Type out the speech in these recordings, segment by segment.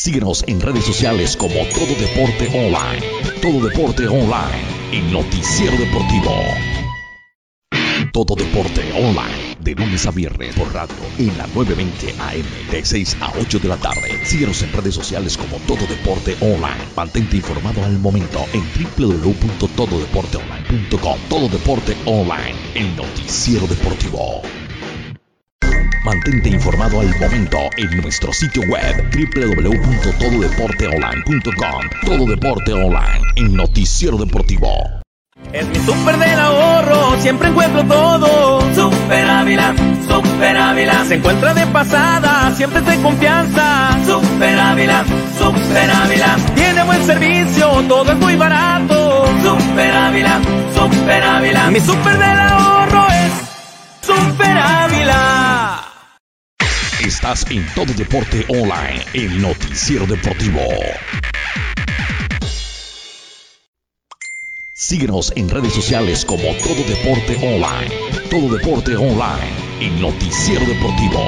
Síguenos en redes sociales como Todo Deporte Online. Todo Deporte Online, el noticiero deportivo. Todo Deporte Online, de lunes a viernes por radio en la 920 AM, de 6 a 8 de la tarde. Síguenos en redes sociales como Todo Deporte Online. Mantente informado al momento en www.tododeporteonline.com. Todo Deporte Online, el noticiero deportivo. Mantente informado al momento en nuestro sitio web www.tododeporteonline.com. Todo Deporte Online, el noticiero deportivo. Es mi super del ahorro, siempre encuentro todo. Super Ávila, Super Ávila. Se encuentra de pasada, siempre es de confianza. Super Ávila, Super Ávila. Tiene buen servicio, todo es muy barato. Super Ávila, Super Ávila. Mi super del ahorro es Super Ávila. Estás en Todo Deporte Online, el noticiero deportivo. Síguenos en redes sociales como Todo Deporte Online. Todo Deporte Online, el noticiero deportivo.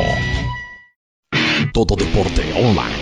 Todo Deporte Online,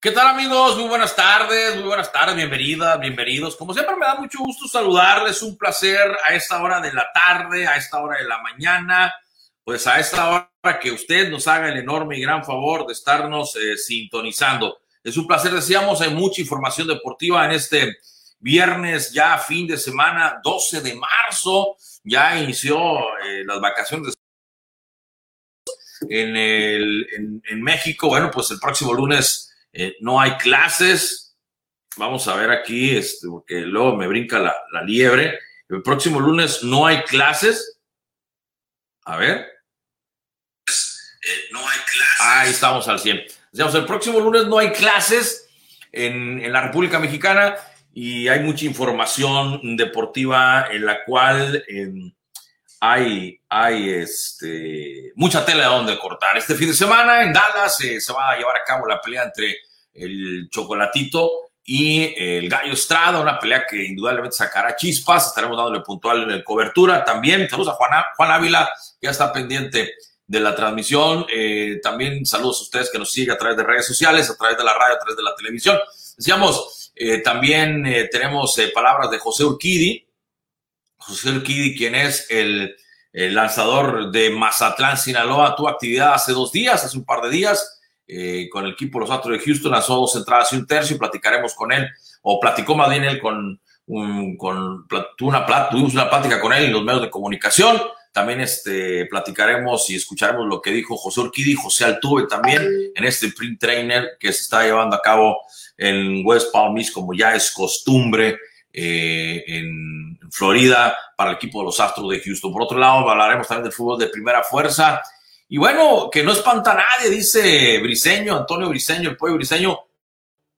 ¿Qué tal amigos? Muy buenas tardes, muy buenas tardes, bienvenidas, bienvenidos. Como siempre me da mucho gusto saludarles, un placer a esta hora de la tarde, a esta hora de la mañana, pues a esta hora que usted nos haga el enorme y gran favor de estarnos eh, sintonizando. Es un placer, decíamos, hay mucha información deportiva en este viernes, ya fin de semana, 12 de marzo, ya inició eh, las vacaciones en, el, en, en México. Bueno, pues el próximo lunes eh, no hay clases. Vamos a ver aquí, este, porque luego me brinca la, liebre. El próximo lunes no hay clases. A ver. Eh, no hay clases. Ahí estamos al 100. Digamos, el próximo lunes no hay clases en, la República Mexicana y hay mucha información deportiva en la cual eh, hay, hay este, mucha tela de donde cortar. Este fin de semana en Dallas eh, se va a llevar a cabo la pelea entre el Chocolatito y el Gallo Estrada, una pelea que indudablemente sacará chispas. Estaremos dándole puntual en cobertura también. Saludos a Juan, Juan Ávila, que ya está pendiente de la transmisión. Eh, también saludos a ustedes que nos siguen a través de redes sociales, a través de la radio, a través de la televisión. Decíamos, eh, también eh, tenemos palabras de José Urquidi. José Urquidi, quien es el, el, lanzador de Mazatlán, Sinaloa, tuvo actividad hace dos días, hace un par de días. Con el equipo Los Astros de Houston, lanzó dos entradas y un tercio, y platicaremos con él, o platicó más bien él con, un, con una, tuvimos una plática con él en los medios de comunicación. También este, platicaremos y escucharemos lo que dijo José Urquidi, José Altuve también en este print trainer que se está llevando a cabo en West Palm Beach, como ya es costumbre eh, en Florida para el equipo de los Astros de Houston. Por otro lado, hablaremos también del fútbol de primera fuerza. Y bueno, que no espanta a nadie, dice Briseño, Antonio Briseño, el pollo Briseño,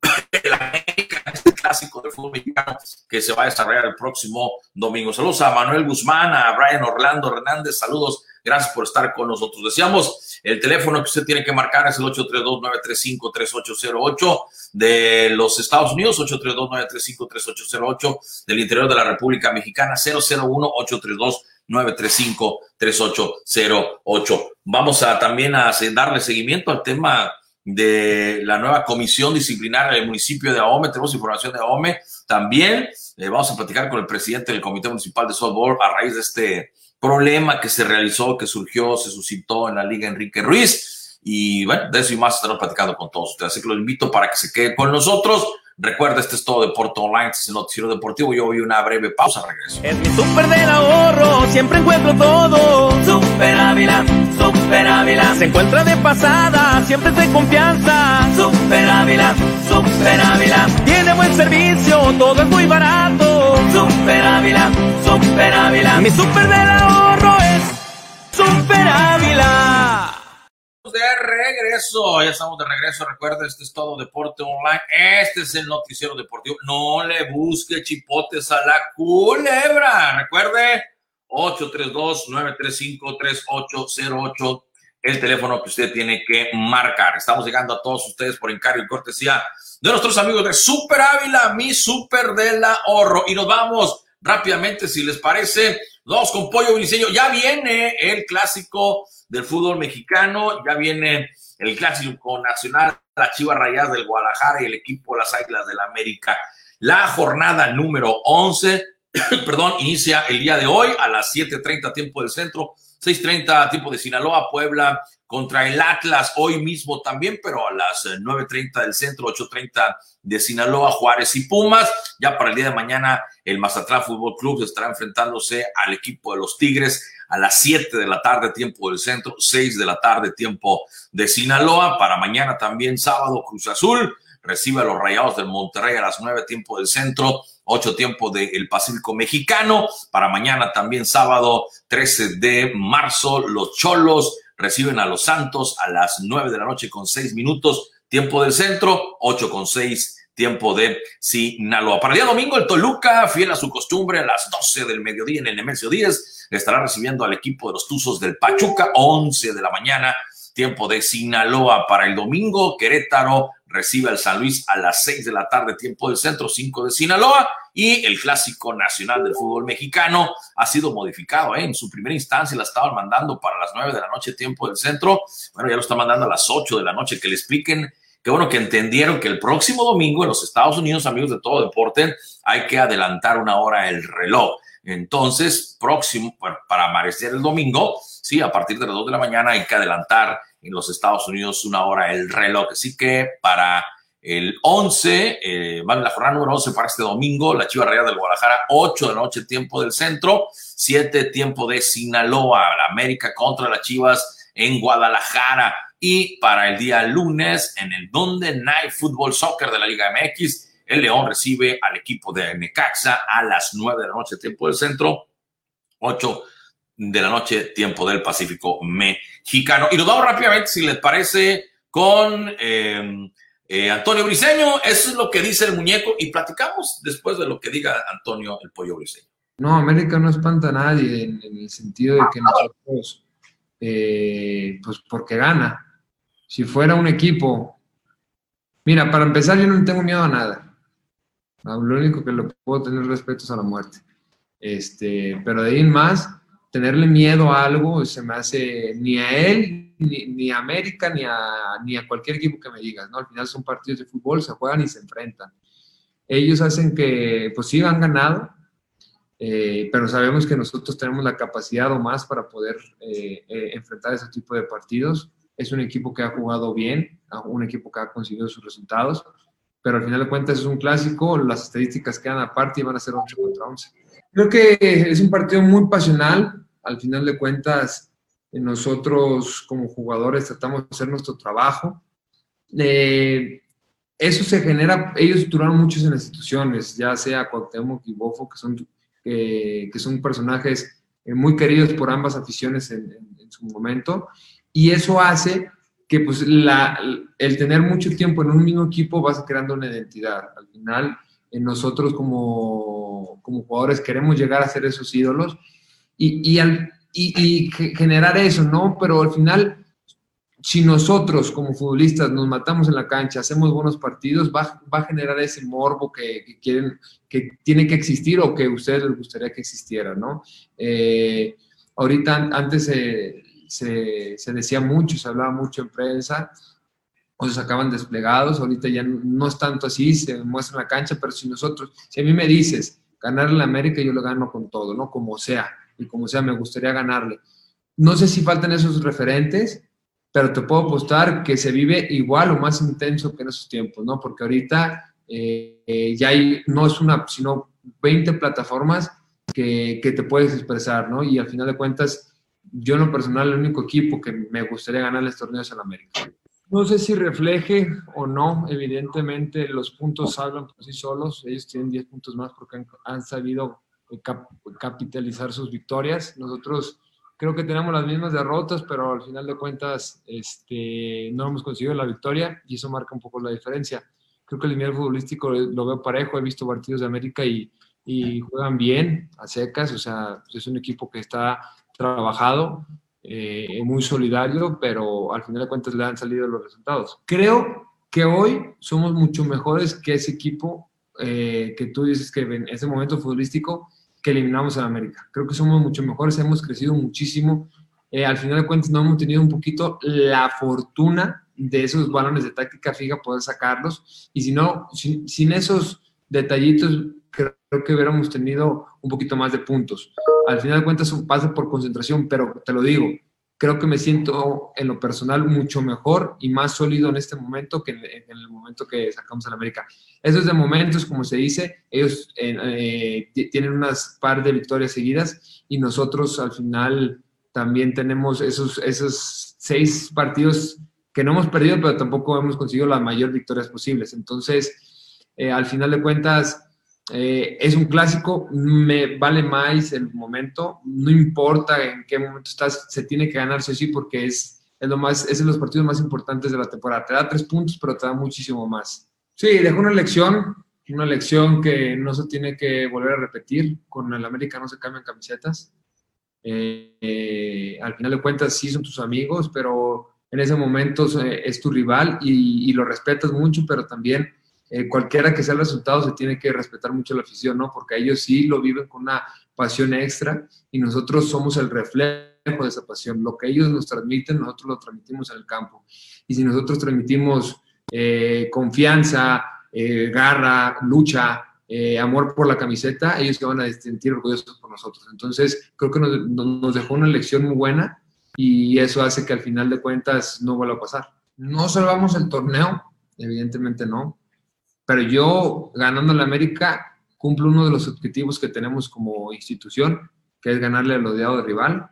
la América, este clásico del fútbol mexicano que se va a desarrollar el próximo domingo. Saludos a Manuel Guzmán, a Brian Orlando Hernández, saludos, gracias por estar con nosotros. Decíamos, el teléfono que usted tiene que marcar es el 832-935-3808 de los Estados Unidos, 832-935-3808 del interior de la República Mexicana, 001-832. 935-3808. Vamos a también a darle seguimiento al tema de la nueva comisión disciplinaria del municipio de Ahome. Tenemos información de Ahome también. Eh, vamos a platicar con el presidente del Comité Municipal de Softball a raíz de este problema que se realizó, que surgió, se suscitó en la Liga Enrique Ruiz. Y bueno, de eso y más estaremos platicando con todos ustedes. Así que los invito para que se queden con nosotros. Recuerda, este es todo Deporte Online, este es el noticiero deportivo. Yo voy una breve pausa, regreso. Es mi super del ahorro, siempre encuentro todo. Super Ávila, Super Ávila. Se encuentra de pasada, siempre es de confianza. Super Ávila, Super Ávila. Tiene buen servicio, todo es muy barato. Super Ávila, Super Ávila. Mi super del ahorro es Super Ávila. De regreso, ya estamos de regreso. Recuerda, este es todo Deporte Online. Este es el noticiero deportivo. No le busque chipotes a la culebra. Recuerde, 832-935-3808, el teléfono que usted tiene que marcar. Estamos llegando a todos ustedes por encargo y cortesía de nuestros amigos de Super Ávila, mi Super del ahorro. Y nos vamos rápidamente, si les parece. Vamos con Pollo Briseño. Ya viene el clásico del fútbol mexicano, ya viene el clásico nacional, la Chivas Rayadas del Guadalajara y el equipo Las Águilas del América. La jornada número 11, perdón, inicia el día de hoy a las 7.30 tiempo del centro, 6.30 tiempo de Sinaloa, Puebla contra el Atlas hoy mismo también, pero a las 9.30 del centro, 8.30 de Sinaloa, Juárez y Pumas. Ya para el día de mañana el Mazatlán Fútbol Club estará enfrentándose al equipo de los Tigres a las 7 de la tarde, tiempo del centro, 6 de la tarde, tiempo de Sinaloa. Para mañana también sábado, Cruz Azul recibe a los Rayados del Monterrey a las 9, tiempo del centro, 8 tiempo del Pacífico Mexicano. Para mañana también sábado 13 de marzo, los Cholos reciben a los Santos a las 9 de la noche con 6 minutos, tiempo del centro, 8 con 6 tiempo de Sinaloa. Para el día domingo, el Toluca, fiel a su costumbre, a las 12 del mediodía en el Nemesio 10, estará recibiendo al equipo de los Tuzos del Pachuca, 11 de la mañana, tiempo de Sinaloa. Para el domingo, Querétaro recibe al San Luis a las 6 de la tarde, tiempo del centro, 5 de Sinaloa. Y el clásico nacional del fútbol mexicano ha sido modificado. ¿eh? En su primera instancia la estaban mandando para las 9 de la noche, tiempo del centro. Bueno, ya lo está mandando a las 8 de la noche. Que le expliquen Qué bueno que entendieron que el próximo domingo en los Estados Unidos, amigos de todo deporte, hay que adelantar una hora el reloj. Entonces, próximo, para amanecer el domingo, sí, a partir de las 2 de la mañana hay que adelantar en los Estados Unidos una hora el reloj. Así que para el 11, eh, la jornada número 11 para este domingo, la Chiva Real del Guadalajara, 8 de la noche, tiempo del centro, 7 tiempo de Sinaloa, la América contra las Chivas en Guadalajara. Y para el día lunes, en el Donde Night Football Soccer de la Liga MX, el León recibe al equipo de Necaxa a las 9 de la noche, tiempo del centro, 8 de la noche, tiempo del Pacífico mexicano. Y nos vamos rápidamente, si les parece, con em, eh, Antonio Briseño. Eso es lo que dice el muñeco y platicamos después de lo que diga Antonio el Pollo Briseño. No, América no espanta a nadie en, el sentido de que nosotros, eh, pues porque gana si fuera un equipo, mira, para empezar yo no tengo miedo a nada. Lo único que le puedo tener respeto es a la muerte. Este, pero de ahí más, tenerle miedo a algo se me hace ni a él, ni, a América, ni a, ni a cualquier equipo que me digas, ¿no? Al final son partidos de fútbol, se juegan y se enfrentan. Ellos hacen que, pues sí, han ganado, eh, pero sabemos que nosotros tenemos la capacidad o más para poder eh, eh, enfrentar ese tipo de partidos es un equipo que ha jugado bien, un equipo que ha conseguido sus resultados, pero al final de cuentas es un clásico, las estadísticas quedan aparte y van a ser 8 contra 11. Creo que es un partido muy pasional, al final de cuentas nosotros como jugadores tratamos de hacer nuestro trabajo. Eh, eso se genera, ellos duraron muchos en las instituciones, ya sea Cuauhtémoc y Bofo, que son, que son personajes eh, muy queridos por ambas aficiones en, en su momento, y eso hace que pues, la, el tener mucho tiempo en un mismo equipo vas creando una identidad. Al final, en nosotros como, como jugadores queremos llegar a ser esos ídolos y, y, al, y, generar eso, ¿no? Pero al final, si nosotros como futbolistas nos matamos en la cancha, hacemos buenos partidos, va, va a generar ese morbo que, quieren, que tiene que existir o que a ustedes les gustaría que existiera, ¿no? Eh, ahorita antes... Eh, se, decía mucho, se hablaba mucho en prensa, o se sacaban desplegados, ahorita ya no es tanto así, se muestra en la cancha, pero si nosotros, si a mí me dices ganarle la América, yo lo gano con todo, ¿no? Como sea, y como sea, me gustaría ganarle. No sé si faltan esos referentes, pero te puedo apostar que se vive igual o más intenso que en esos tiempos, ¿no? Porque ahorita eh, ya hay, no es una, sino 20 plataformas que, te puedes expresar, ¿no? Y al final de cuentas, yo en lo personal, el único equipo que me gustaría ganarles torneos en América. No sé si refleje o no, evidentemente los puntos hablan por sí solos, ellos tienen 10 puntos más porque han, sabido capitalizar sus victorias. Nosotros creo que tenemos las mismas derrotas, pero al final de cuentas este, no hemos conseguido la victoria y eso marca un poco la diferencia. Creo que el nivel futbolístico lo veo parejo, he visto partidos de América y, y juegan bien, a secas, o sea, es un equipo que está trabajado, eh, muy solidario, pero al final de cuentas le han salido los resultados. Creo que hoy somos mucho mejores que ese equipo eh, que tú dices que en ese momento futbolístico que eliminamos a América. Creo que somos mucho mejores, hemos crecido muchísimo. Eh, al final de cuentas no hemos tenido un poquito la fortuna de esos balones de táctica fija poder sacarlos y si no, sin, sin esos detallitos creo que hubiéramos tenido un poquito más de puntos. Al final de cuentas pasa por concentración, pero te lo digo, creo que me siento en lo personal mucho mejor y más sólido en este momento que en, el momento que sacamos a la América. Esos de momentos, como se dice, ellos eh, tienen unas par de victorias seguidas y nosotros al final también tenemos esos, esos seis partidos que no hemos perdido, pero tampoco hemos conseguido las mayores victorias posibles. Entonces, eh, al final de cuentas, eh, es un clásico, me vale más el momento, no importa en qué momento estás, se tiene que ganar sí sí porque es, es, lo más, es de los partidos más importantes de la temporada. Te da tres puntos, pero te da muchísimo más. Sí, dejó una lección, una lección que no se tiene que volver a repetir. Con el América no se cambian camisetas. Eh, eh, al final de cuentas sí son tus amigos, pero en ese momento es tu rival y, y lo respetas mucho, pero también eh, cualquiera que sea el resultado, se tiene que respetar mucho la afición, ¿no? Porque ellos sí lo viven con una pasión extra y nosotros somos el reflejo de esa pasión. Lo que ellos nos transmiten, nosotros lo transmitimos en el campo. Y si nosotros transmitimos eh, confianza, eh, garra, lucha, amor por la camiseta, ellos que van a sentir orgullosos por nosotros. Entonces, creo que nos, nos dejó una lección muy buena y eso hace que al final de cuentas no vuelva a pasar. No salvamos el torneo, evidentemente no, pero yo, ganando la América, cumplo uno de los objetivos que tenemos como institución, que es ganarle al odiado rival,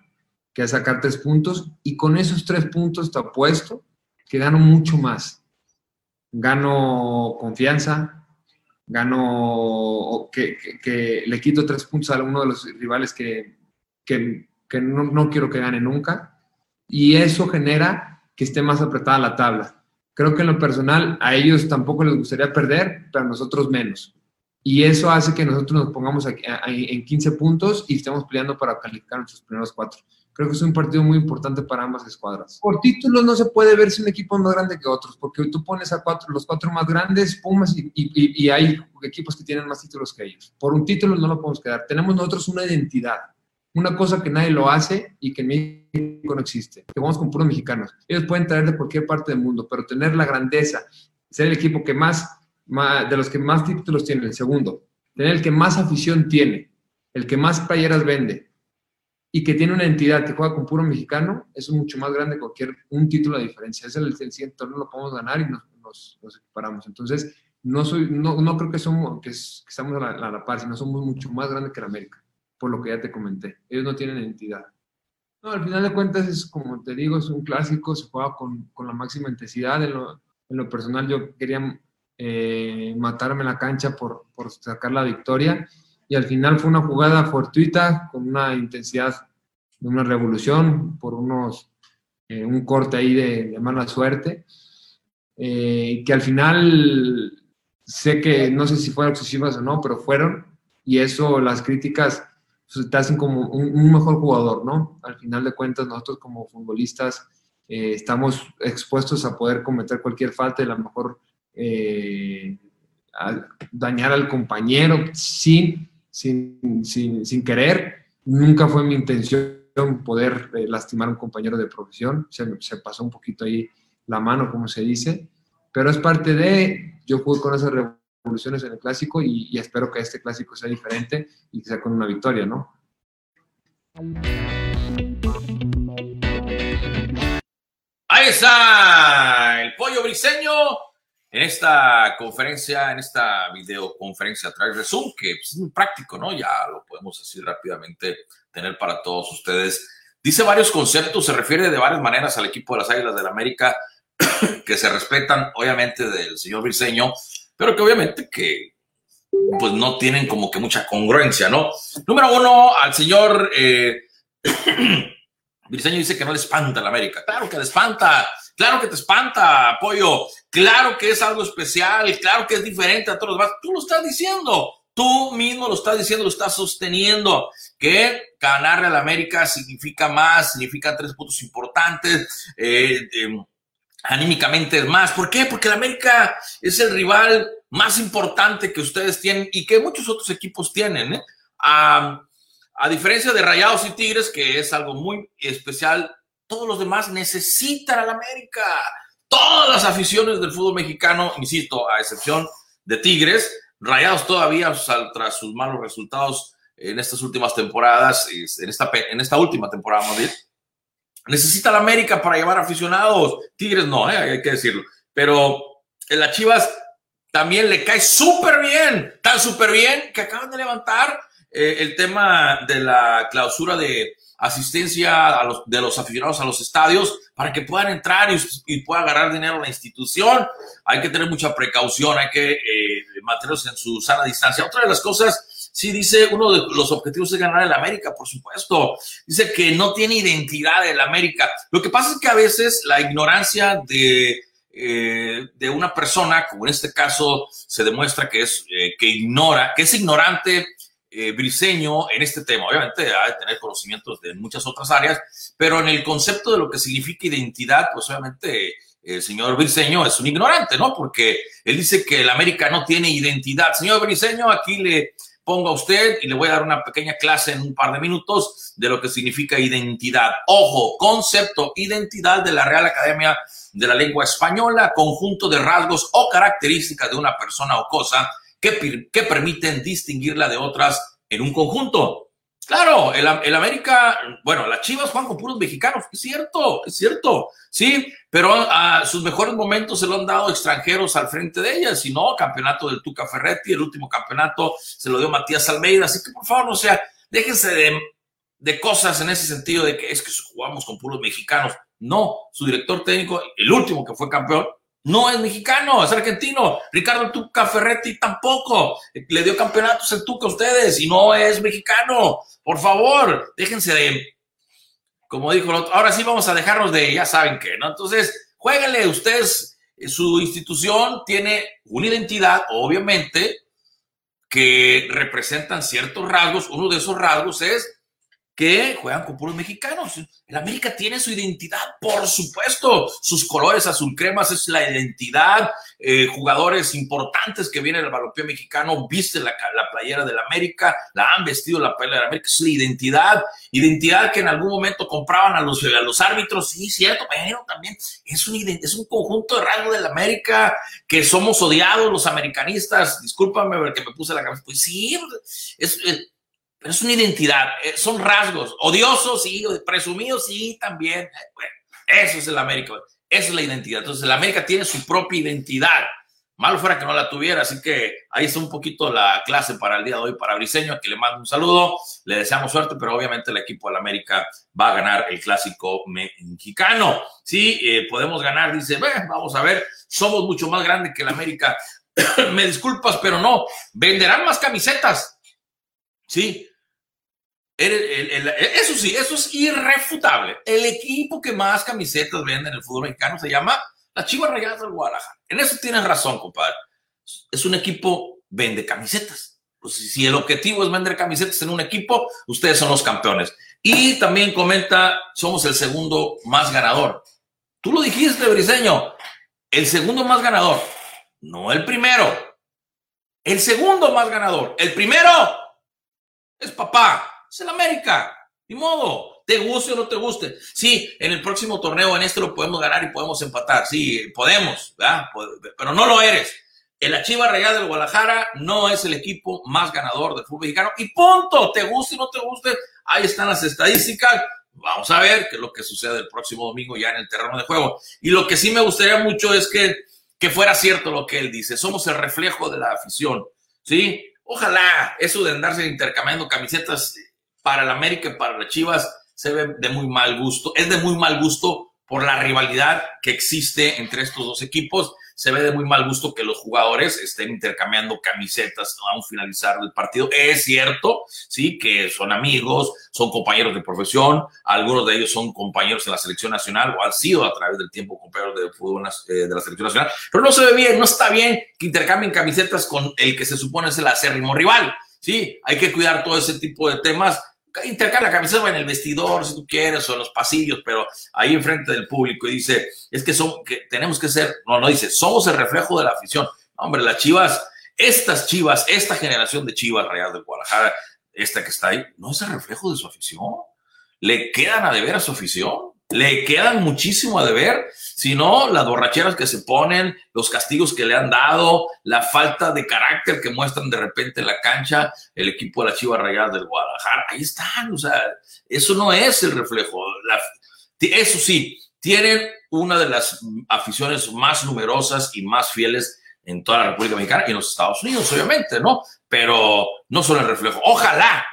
que es sacar tres puntos, y con esos tres puntos te apuesto que gano mucho más. Gano confianza, gano que, le quito tres puntos a uno de los rivales que, que, que no, no, quiero que gane nunca, y eso genera que esté más apretada la tabla. Creo que en lo personal a ellos tampoco les gustaría perder, pero a nosotros menos. Y eso hace que nosotros nos pongamos aquí, en 15 puntos y estemos peleando para calificar nuestros primeros cuatro. Creo que es un partido muy importante para ambas escuadras. Por títulos no se puede ver si un equipo es más grande que otros, porque tú pones a cuatro, los cuatro más grandes, Pumas, y, y, y hay equipos que tienen más títulos que ellos. Por un título no lo podemos quedar. Tenemos nosotros una identidad una cosa que nadie lo hace y que en México no existe, que vamos con puros mexicanos. Ellos pueden traer de cualquier parte del mundo, pero tener la grandeza, ser el equipo que más, de los que más títulos tiene, el segundo, tener el que más afición tiene, el que más playeras vende y que tiene una entidad que juega con puro mexicano, es mucho más grande que cualquier un título de diferencia. Es el, el siguiente torneo lo podemos ganar y nos, nos, equiparamos. Entonces, no, soy, no, no creo que, somos, que, estamos a la, a par, sino somos mucho más grandes que la América por lo que ya te comenté. Ellos no tienen entidad. No, al final de cuentas es como te digo, es un clásico, se juega con, con la máxima intensidad. En lo, en lo, personal yo quería eh, matarme la cancha por, por, sacar la victoria y al final fue una jugada fortuita con una intensidad de una revolución por unos, eh, un corte ahí de, de mala suerte, eh, que al final sé que no sé si fueron excesivas o no, pero fueron y eso las críticas te hacen como un, mejor jugador, ¿no? Al final de cuentas, nosotros como futbolistas eh, estamos expuestos a poder cometer cualquier falta y a lo mejor eh, dañar al compañero sin, sin, sin, sin, querer. Nunca fue mi intención poder eh, lastimar a un compañero de profesión. Se, se, pasó un poquito ahí la mano, como se dice, pero es parte de, yo jugué con esa evoluciones en el clásico y, espero que este clásico sea diferente y que sea con una victoria, ¿no? Ahí está el pollo briseño en esta conferencia, en esta videoconferencia de Zoom, que pues, es práctico, ¿no? Ya lo podemos así rápidamente tener para todos ustedes. Dice varios conceptos, se refiere de varias maneras al equipo de las Águilas del la América, que se respetan, obviamente, del señor Briseño, pero que obviamente que pues no tienen como que mucha congruencia, ¿no? Número uno, al señor eh, Briseño dice que no le espanta la América. Claro que le espanta, claro que te espanta, apoyo. Claro que es algo especial, claro que es diferente a todos los demás. Tú lo estás diciendo, tú mismo lo estás diciendo, lo estás sosteniendo. Que ganarle a la América significa más, significa tres puntos importantes. Eh, anímicamente es más. ¿Por qué? Porque la América es el rival más importante que ustedes tienen y que muchos otros equipos tienen. ¿eh? A diferencia de Rayados y Tigres, que es algo muy especial, todos los demás necesitan a la América. Todas las aficiones del fútbol mexicano, insisto, a excepción de Tigres, Rayados todavía, tras sus malos resultados en estas últimas temporadas, en esta, en esta última temporada, más bien, necesita la América para llevar aficionados. Tigres no, ¿eh? hay que decirlo. Pero en las Chivas también le cae súper bien, tan súper bien que acaban de levantar eh, el tema de la clausura de asistencia de los aficionados a los estadios para que puedan entrar y, puedan agarrar dinero a la institución. Hay que tener mucha precaución, hay que eh, mantenerlos en su sana distancia. Otra de las cosas, sí dice, uno de los objetivos es ganar el América, por supuesto. Dice que no tiene identidad el América. Lo que pasa es que a veces la ignorancia de eh, de una persona, como en este caso se demuestra que es eh, que ignora, que es ignorante eh, briseño en este tema. Obviamente ha de tener conocimientos de muchas otras áreas, pero en el concepto de lo que significa identidad, pues obviamente el señor Briseño es un ignorante, ¿no? Porque él dice que el América no tiene identidad. Señor Briseño, aquí le pongo a usted y le voy a dar una pequeña clase en un par de minutos de lo que significa identidad. Ojo, concepto, identidad de la Real Academia de la Lengua Española, conjunto de rasgos o características de una persona o cosa que permiten distinguirla de otras en un conjunto. Claro, el, el, América, bueno, las Chivas juegan con puros mexicanos, es cierto, es cierto, sí, pero a sus mejores momentos se lo han dado extranjeros al frente de ellas, si no, campeonato del Tuca Ferretti, el último campeonato se lo dio Matías Almeida, así que por favor, no sea, déjense de, de cosas en ese sentido de que es que jugamos con puros mexicanos. No, su director técnico, el último que fue campeón, no es mexicano, es argentino. Ricardo Tuca Ferretti tampoco. Le dio campeonatos el Tuca a ustedes y no es mexicano. Por favor, déjense de, como dijo el otro, ahora sí vamos a dejarnos de, ya saben qué, ¿no? Entonces, jueguenle ustedes, su institución tiene una identidad, obviamente, que representan ciertos rasgos. Uno de esos rasgos es que juegan con puros mexicanos. El América tiene su identidad, por supuesto. Sus colores azul cremas es la identidad. Eh, jugadores importantes que vienen del balompié mexicano visten la, la, playera del América, la han vestido la playera del América. Es la identidad. Identidad que en algún momento compraban a los, a los árbitros. Sí, cierto, pero también es un, es un conjunto de rasgos del América que somos odiados los americanistas. Discúlpame porque me puse la cabeza. Pues sí, es pero es una identidad, eh, son rasgos, odiosos, sí, presumidos, sí, también. Eh, eso es el América, esa es la identidad. Entonces, el América tiene su propia identidad. Malo fuera que no la tuviera, así que ahí está un poquito la clase para el día de hoy para Briseño, a le mando un saludo, le deseamos suerte, pero obviamente el equipo del América va a ganar el clásico mexicano. Sí, eh, podemos ganar, dice, vamos a ver, somos mucho más grandes que el América. Me disculpas, pero no, venderán más camisetas. Sí, eso sí, eso es irrefutable. El equipo que más camisetas vende en el fútbol mexicano se llama la Chivas Rayadas del Guadalajara. En eso tienes razón, compadre. Es un equipo vende camisetas. Pues si el objetivo es vender camisetas en un equipo, ustedes son los campeones. Y también comenta, somos el segundo más ganador. Tú lo dijiste, Briseño, el segundo más ganador, no el primero. El segundo más ganador. El primero es papá es el América. Ni modo, te guste o no te guste. Sí, en el próximo torneo, en este lo podemos ganar y podemos empatar. Sí, podemos, ¿verdad? Pero no lo eres. El Achiva Real del Guadalajara no es el equipo más ganador del fútbol mexicano. Y punto, te guste o no te guste, ahí están las estadísticas. Vamos a ver qué es lo que sucede el próximo domingo ya en el terreno de juego. Y lo que sí me gustaría mucho es que, que fuera cierto lo que él dice. Somos el reflejo de la afición. ¿Sí? Ojalá eso de andarse intercambiando camisetas para el América y para las Chivas se ve de muy mal gusto. Es de muy mal gusto por la rivalidad que existe entre estos dos equipos. Se ve de muy mal gusto que los jugadores estén intercambiando camisetas a un finalizar el partido. Es cierto, sí, que son amigos, son compañeros de profesión, algunos de ellos son compañeros en la selección nacional o han sido a través del tiempo compañeros de fútbol eh, de la selección nacional, pero no se ve bien, no está bien que intercambien camisetas con el que se supone es el acérrimo rival. Sí, hay que cuidar todo ese tipo de temas intercambia la camiseta en el vestidor, si tú quieres, o en los pasillos, pero ahí enfrente del público y dice, es que, son, que tenemos que ser, no, no dice, somos el reflejo de la afición. Hombre, las chivas, estas chivas, esta generación de chivas reales de Guadalajara, esta que está ahí, no es el reflejo de su afición. Le quedan a deber a su afición le quedan muchísimo a deber, si no, las borracheras que se ponen, los castigos que le han dado, la falta de carácter que muestran de repente en la cancha el equipo de la Chivas Rayadas del Guadalajara, ahí están, o sea, eso no es el reflejo. eso sí, tienen una de las aficiones más numerosas y más fieles en toda la República Mexicana y en los Estados Unidos, obviamente, ¿no? Pero no son el reflejo. Ojalá,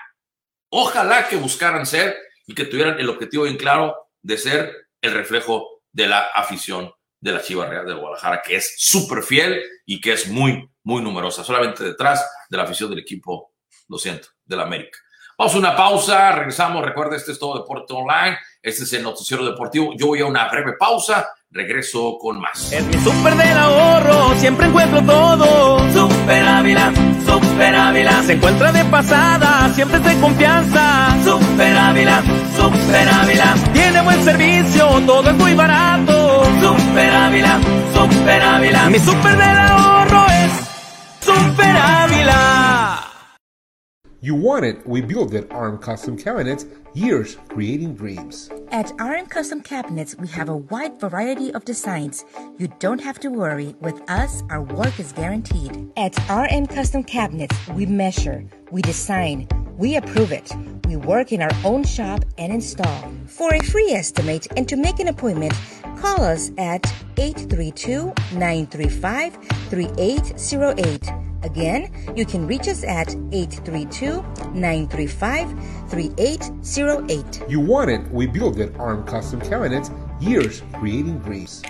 ojalá que buscaran ser y que tuvieran el objetivo bien claro de ser el reflejo de la afición de la Chiva Real de Guadalajara, que es súper fiel y que es muy, muy numerosa, solamente detrás de la afición del equipo, lo siento, del América. Vamos a una pausa, regresamos. Recuerda, este es todo Deporte Online. Este es el noticiero deportivo. Yo voy a una breve pausa. Regreso con más. En mi super del ahorro siempre encuentro todo. Super Ávila, Super Ávila. Se encuentra de pasada, siempre de confianza. Super Ávila, Super Ávila. Tiene buen servicio, todo es muy barato. Super Ávila, Super Ávila. Mi super del ahorro es Super Ávila. You want it, we build it. ARM Custom Cabinets, years creating dreams. At RM Custom Cabinets, we have a wide variety of designs. You don't have to worry. With us, our work is guaranteed. At RM Custom Cabinets, we measure, we design, we approve it. We work in our own shop and install. For a free estimate and to make an appointment, call us at 832 935 3808. Again, you can reach us at 832 935 3808. You want it, we build it. ARM Custom Cabinets, years creating dreams.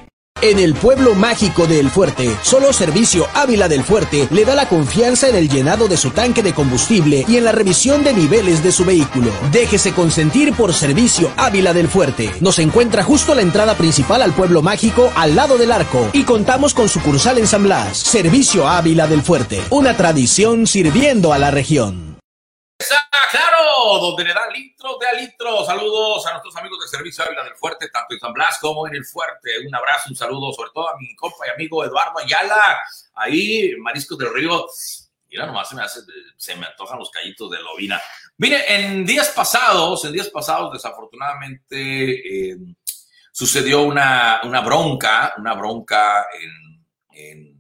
En el pueblo mágico de El Fuerte, solo Servicio Ávila del Fuerte le da la confianza en el llenado de su tanque de combustible y en la revisión de niveles de su vehículo. Déjese consentir por Servicio Ávila del Fuerte. Nos encuentra justo la entrada principal al pueblo mágico, al lado del arco, y contamos con sucursal en San Blas. Servicio Ávila del Fuerte, una tradición sirviendo a la región. Claro, donde le dan litros de a litros. Saludos a nuestros amigos de Servicio Ávila del Fuerte, tanto en San Blas como en el Fuerte. Un abrazo, un saludo, sobre todo a mi compa y amigo Eduardo Ayala, ahí, Mariscos del Río. Mira, nomás se me, hace, se me antojan los callitos de lobina. Mire, en días pasados, en días pasados, desafortunadamente, eh, sucedió una, una, bronca, una bronca en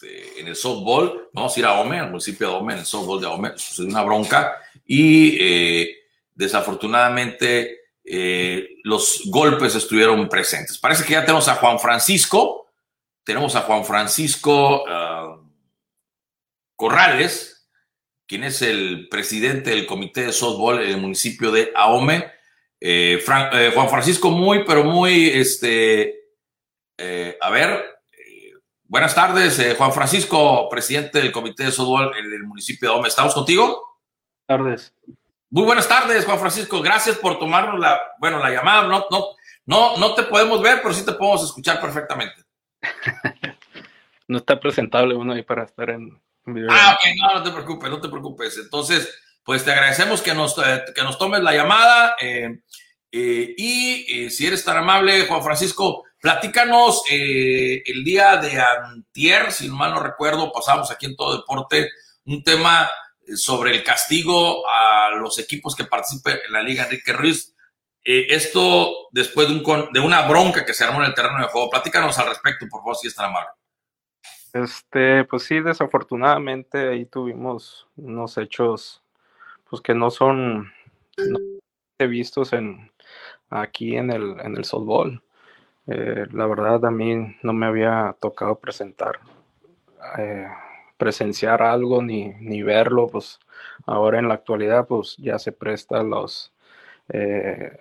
este, en el softball, vamos a ir a Ome, al municipio de Ome, en el softball de Ome, sucedió una bronca y eh, desafortunadamente eh, los golpes estuvieron presentes. Parece que ya tenemos a Juan Francisco, tenemos a Juan Francisco ah, Corrales, quien es el presidente del comité de softball en el municipio de Ahome. Eh, Juan Francisco, muy, pero muy, este, a ver, Buenas tardes, eh, Juan Francisco, presidente del Comité de Softball en el municipio de Ome. ¿Estamos contigo? Tardes. Muy buenas tardes, Juan Francisco. Gracias por tomarnos la, bueno, la llamada. No, no, no, no te podemos ver, pero sí te podemos escuchar perfectamente. no está presentable uno ahí para estar en, video. Ah, ok, no, no te preocupes, no te preocupes. Entonces, pues te agradecemos que nos, eh, que nos tomes la llamada. Eh, y si eres tan amable, Juan Francisco, Platícanos, eh, el día de antier, si mal no recuerdo, pasamos aquí en Todo Deporte un tema eh, sobre el castigo a los equipos que participen en la Liga Enrique Ruiz. Eh, esto después de, un, de, una bronca que se armó en el terreno de juego. Platícanos al respecto, por favor, si es tan amable. Este, pues sí, desafortunadamente ahí tuvimos unos hechos pues que no son vistos en aquí en el, en el softball. Eh, la verdad a mí no me había tocado presentar, eh, presenciar algo ni, ni, verlo, pues ahora en la actualidad pues ya se presta los, eh,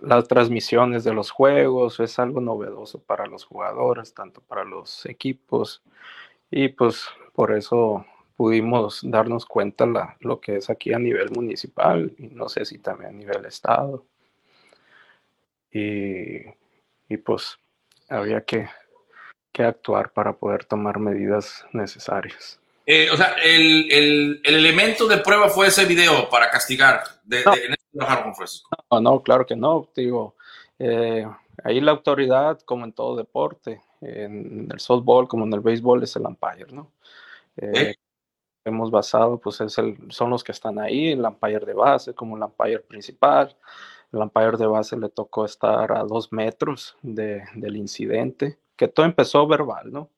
las transmisiones de los juegos, es algo novedoso para los jugadores, tanto para los equipos, y pues por eso pudimos darnos cuenta la, lo que es aquí a nivel municipal y no sé si también a nivel estado. Y, y pues había que, que, actuar para poder tomar medidas necesarias. Eh, o sea, el, el, el, elemento de prueba fue ese video para castigar. De, no. de, este no, no, claro que no. Digo, eh, ahí la autoridad, como en todo deporte, en el softball como en el béisbol, es el umpire, ¿no? ¿Eh? hemos basado, pues es el, son los que están ahí, el umpire de base como el umpire principal. El umpire de base le tocó estar a dos metros de, del incidente, que todo empezó verbal, ¿no?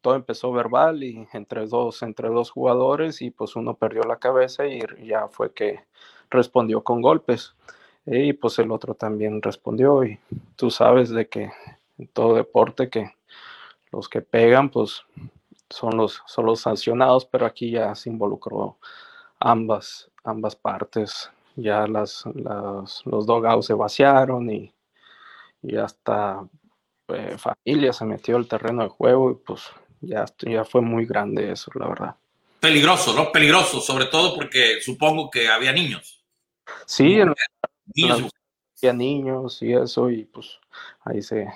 Todo empezó verbal y entre dos, entre dos jugadores y pues uno perdió la cabeza y ya fue que respondió con golpes. Y pues el otro también respondió y tú sabes de que en todo deporte que los que pegan pues son los, son los sancionados, pero aquí ya se involucró ambas, ambas partes. Ya las, las, los dogouts se vaciaron y, y hasta eh, familia se metió al terreno de juego y pues ya, ya fue muy grande eso, la verdad. Peligroso, ¿no? Peligroso, sobre todo porque supongo que había niños. Sí, en, niños. había niños y eso, y pues ahí se...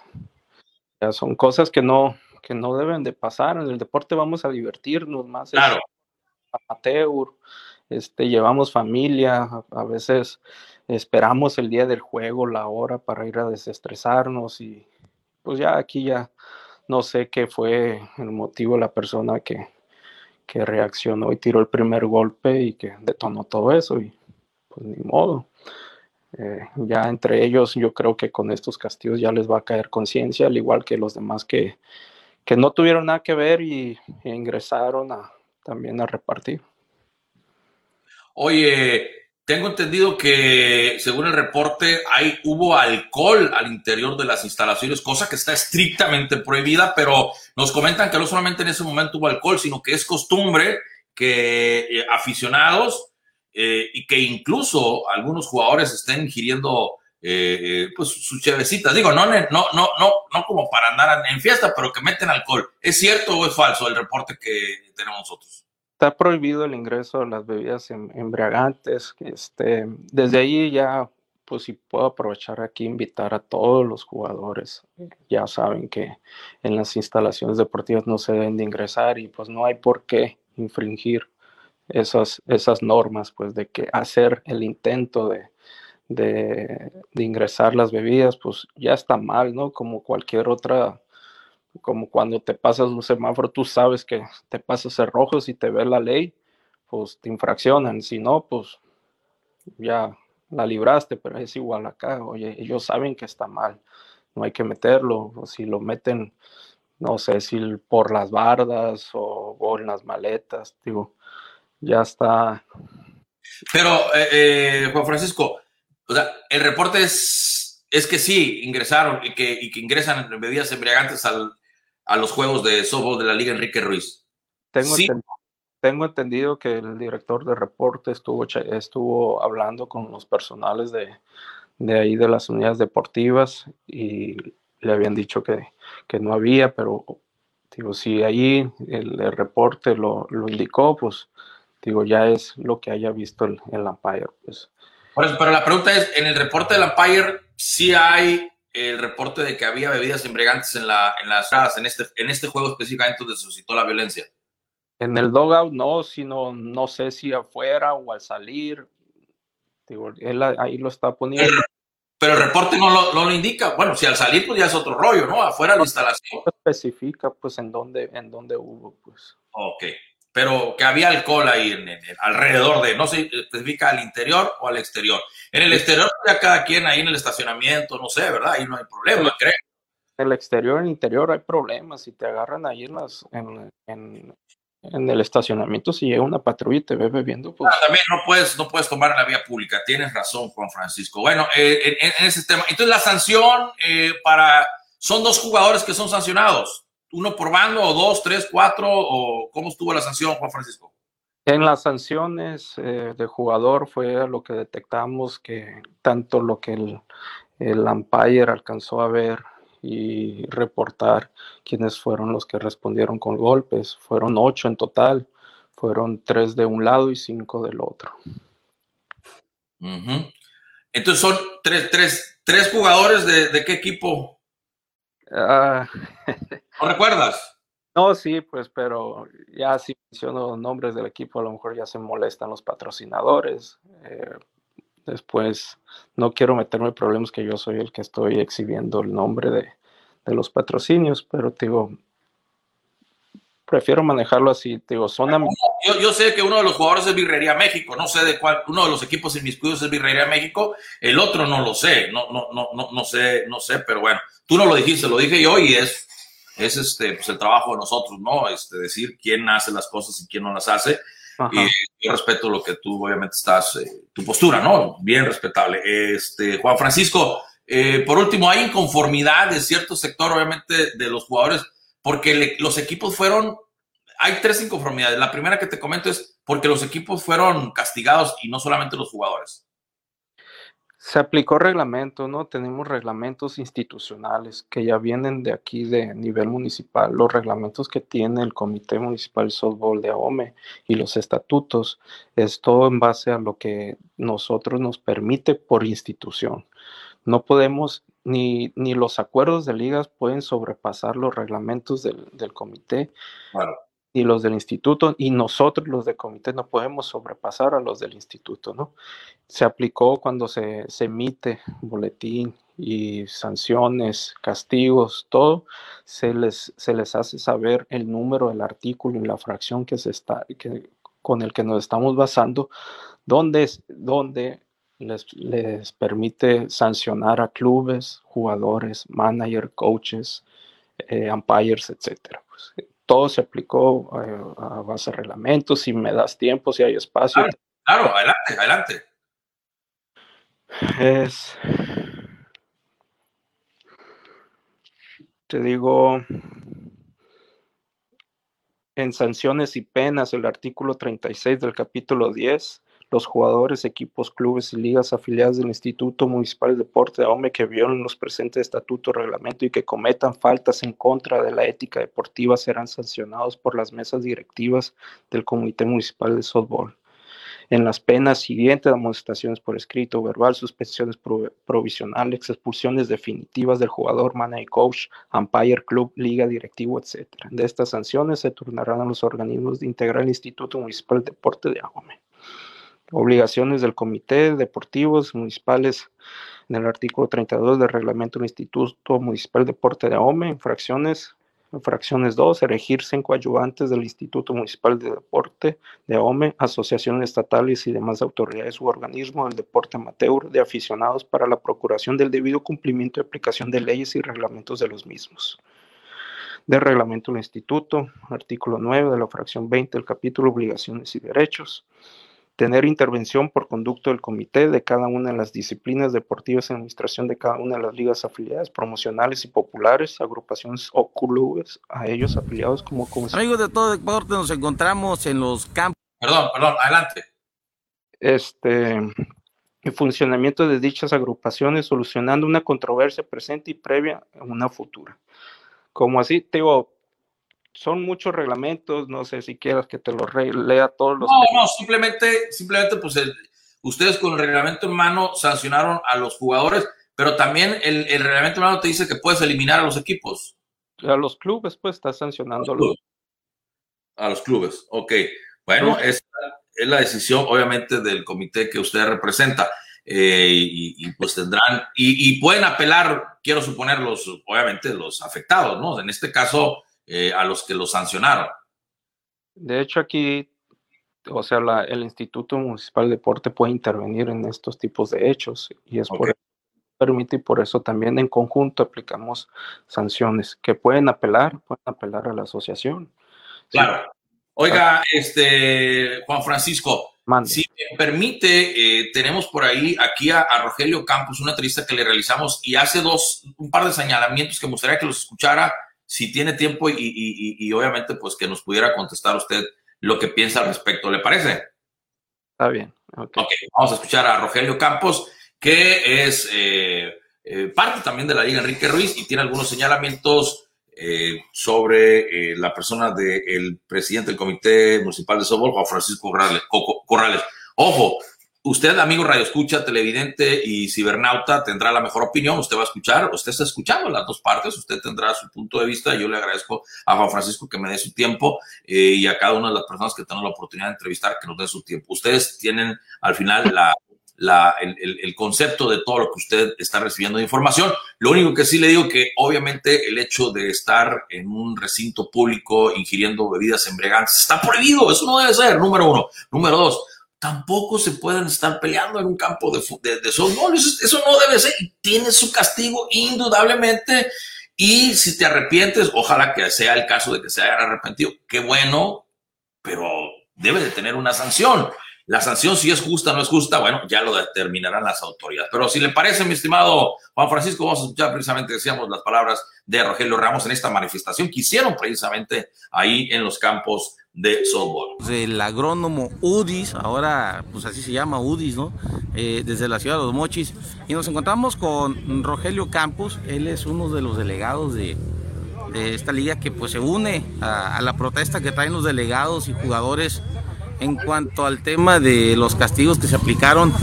Ya son cosas que no, que no deben de pasar. En el deporte vamos a divertirnos más. Claro. Amateur, este, llevamos familia, a, veces esperamos el día del juego, la hora para ir a desestresarnos y pues ya aquí ya no sé qué fue el motivo de la persona que, que reaccionó y tiró el primer golpe y que detonó todo eso y pues ni modo. Eh, ya entre ellos yo creo que con estos castigos ya les va a caer conciencia, al igual que los demás que, que no tuvieron nada que ver y, e ingresaron a, también a repartir. Oye, tengo entendido que según el reporte hay, hubo alcohol al interior de las instalaciones, cosa que está estrictamente prohibida, pero nos comentan que no solamente en ese momento hubo alcohol, sino que es costumbre que eh, aficionados eh, y que incluso algunos jugadores estén ingiriendo eh, pues sus chevecitas. Digo, no, no, no, no, no como para andar en fiesta, pero que meten alcohol. ¿Es cierto o es falso el reporte que tenemos nosotros? Está prohibido el ingreso de las bebidas em, embriagantes. Este, desde ahí ya, pues si puedo aprovechar aquí, invitar a todos los jugadores. Ya saben que en las instalaciones deportivas no se deben de ingresar y pues no hay por qué infringir esas, esas normas, pues de que hacer el intento de, de, de, ingresar las bebidas, pues ya está mal, ¿no? Como cualquier otra, como cuando te pasas un semáforo, tú sabes que te pasas el rojo, si te ve la ley, pues te infraccionan, si no, pues ya la libraste, pero es igual acá, oye, ellos saben que está mal, no hay que meterlo, o si lo meten, no sé si por las bardas o, o en las maletas, digo, ya está. Pero, eh, eh, Juan Francisco, o sea, el reporte es, es que sí, ingresaron y que, y que ingresan bebidas embriagantes al, a los juegos de softball de la Liga Enrique Ruiz. Tengo, sí. entendido, tengo entendido que el director de reporte estuvo, estuvo hablando con los personales de, de ahí de las unidades deportivas y le habían dicho que, que no había, pero digo, si ahí el, el reporte lo, lo indicó, pues digo, ya es lo que haya visto el, el umpire. Pues. Pero la pregunta es, en el reporte del umpire, sí hay el reporte de que había bebidas embriagantes en, la, en las gradas, en este, en este juego específicamente donde se suscitó la violencia. En el dogout no, sino no sé si afuera o al salir. Digo, él ahí lo está poniendo. Pero el reporte no lo, no lo, indica. Bueno, si al salir, pues ya es otro rollo, ¿no? Afuera de la instalación. No especifica, pues, en dónde, en dónde hubo, pues. Ok pero que había alcohol ahí en, en, alrededor de, no se especifica al interior o al exterior. En el exterior ya cada quien ahí en el estacionamiento, no sé, ¿verdad? Ahí no hay problema, creo. En el exterior, en el interior hay problemas. Si te agarran ahí en, las, en, en, en el estacionamiento, si llega una patrulla y te ve bebiendo, pues... Ah, también no puedes, no puedes tomar en la vía pública. Tienes razón, Juan Francisco. Bueno, eh, en, ese tema. Entonces, la sanción eh, para... Son dos jugadores que son sancionados uno por bando o dos, tres, cuatro o cómo estuvo la sanción, Juan Francisco? En las sanciones eh, de jugador fue lo que detectamos que tanto lo que el, el umpire alcanzó a ver y reportar quiénes fueron los que respondieron con golpes. Fueron ocho en total, fueron tres de un lado y cinco del otro. Entonces son tres, tres, tres jugadores de, qué equipo? Ah. ¿No recuerdas? No, sí, pues, pero ya si menciono nombres del equipo, a lo mejor ya se molestan los patrocinadores. Eh, después, no quiero meterme en problemas que yo soy el que estoy exhibiendo el nombre de, de los patrocinios, pero digo, prefiero manejarlo así, digo, son yo, yo, sé que uno de los jugadores es Virrería México, no sé de cuál, uno de los equipos en mis inmiscuidos es Virrería México, el otro no lo sé, no, no, no, no, no sé, no sé, pero bueno, tú no lo dijiste, lo dije yo y es es este, pues el trabajo de nosotros, ¿no? Este, decir quién hace las cosas y quién no las hace. Y yo respeto lo que tú obviamente estás, eh, tu postura, ¿no? Bien respetable. Este, Juan Francisco, eh, por último, hay inconformidad de cierto sector, obviamente, de los jugadores, porque los equipos fueron, hay tres inconformidades. La primera que te comento es porque los equipos fueron castigados y no solamente los jugadores. Se aplicó reglamento, ¿no? Tenemos reglamentos institucionales que ya vienen de aquí de nivel municipal. Los reglamentos que tiene el Comité Municipal de Softball de AOME y los estatutos es todo en base a lo que nosotros nos permite por institución. No podemos, ni, ni los acuerdos de ligas pueden sobrepasar los reglamentos del, del comité. Claro y los del instituto, y nosotros los de comité no podemos sobrepasar a los del instituto, ¿no? Se aplicó cuando se, se emite boletín y sanciones, castigos, todo, se les, se les hace saber el número del artículo y la fracción que se está, que, con el que nos estamos basando, donde, donde les, les permite sancionar a clubes, jugadores, manager, coaches, eh, umpires, etcétera. Pues, todo se aplicó eh, a base de reglamentos, si me das tiempo, si hay espacio. Claro, adelante, adelante. Es, te digo, en sanciones y penas, el artículo 36 del capítulo 10 los jugadores, equipos, clubes y ligas afiliadas del Instituto Municipal de Deporte de AOME que violen los presentes estatutos, reglamento y que cometan faltas en contra de la ética deportiva serán sancionados por las mesas directivas del Comité Municipal de Softball. En las penas siguientes, amonestaciones por escrito, verbal, suspensiones provisionales, expulsiones definitivas del jugador, manager, coach, umpire, club, liga, directivo, etc. De estas sanciones se turnarán a los organismos de integrar el Instituto Municipal de Deporte de AOME obligaciones del Comité Deportivos Municipales en el artículo 32 del reglamento del Instituto Municipal de Deporte de AOME, infracciones, infracciones 2, elegirse en coadyuvantes del Instituto Municipal de Deporte de AOME, asociaciones estatales y demás autoridades u organismos del deporte amateur de aficionados para la procuración del debido cumplimiento y aplicación de leyes y reglamentos de los mismos. Del reglamento del instituto, artículo 9 de la fracción 20 del capítulo obligaciones y derechos, tener intervención por conducto del comité de cada una de las disciplinas deportivas en administración de cada una de las ligas afiliadas, promocionales y populares, agrupaciones o clubes a ellos afiliados como Amigos de todo deporte, nos encontramos en los campos. Perdón, perdón, adelante. Este, el funcionamiento de dichas agrupaciones solucionando una controversia presente y previa a una futura. Como así, te digo, son muchos reglamentos, no sé si quieras que te los lea todos los. No, no, simplemente, simplemente, pues ustedes con el reglamento en mano sancionaron a los jugadores, pero también el, reglamento en mano te dice que puedes eliminar a los equipos. A los clubes, pues estás sancionando a los, a los clubes. Ok, bueno, es, es la decisión, obviamente, del comité que usted representa. Eh, y, pues tendrán, y, y, pueden apelar, quiero suponer, los, obviamente, los afectados, ¿no? En este caso, eh, a los que lo sancionaron. De hecho, aquí, o sea, el Instituto Municipal de Deporte puede intervenir en estos tipos de hechos y es por eso permite y por eso también en conjunto aplicamos sanciones que pueden apelar, pueden apelar a la asociación. Claro. Oiga, este Juan Francisco, si me permite, eh, tenemos por ahí aquí a, a, Rogelio Campos, una entrevista que le realizamos y hace dos, un par de señalamientos que me gustaría que los escuchara si tiene tiempo y, obviamente pues que nos pudiera contestar usted lo que piensa al respecto, ¿le parece? Está bien. Okay. ok, vamos a escuchar a Rogelio Campos, que es eh, eh, parte también de la Liga Enrique Ruiz y tiene algunos señalamientos eh, sobre eh, la persona del presidente del Comité Municipal de Softball, Juan Francisco Corrales. Ojo, usted, amigo Radio Escucha, televidente y cibernauta, tendrá la mejor opinión. Usted va a escuchar, usted está escuchando las dos partes, usted tendrá su punto de vista. Yo le agradezco a Juan Francisco que me dé su tiempo y a cada una de las personas que tengan la oportunidad de entrevistar que nos den su tiempo. Ustedes tienen al final la el, concepto de todo lo que usted está recibiendo de información. Lo único que sí le digo que obviamente el hecho de estar en un recinto público ingiriendo bebidas embriagantes está prohibido, eso no debe ser, número uno. Número dos, tampoco se pueden estar peleando en un campo de, de, de eso, eso no debe ser tiene su castigo indudablemente. Y si te arrepientes, ojalá que sea el caso de que se hayan arrepentido, qué bueno, pero debe de tener una sanción. La sanción, si es justa o no es justa, bueno, ya lo determinarán las autoridades. Pero si le parece, mi estimado Juan Francisco, vamos a escuchar precisamente, decíamos, las palabras de Rogelio Ramos en esta manifestación que hicieron precisamente ahí en los campos de softball. El agrónomo UDIS, ahora pues así se llama UDIS, ¿no? Eh, desde la ciudad de Los Mochis. Y nos encontramos con Rogelio Campos, él es uno de los delegados de, esta liga que pues se une a, la protesta que traen los delegados y jugadores en cuanto al tema de los castigos que se aplicaron,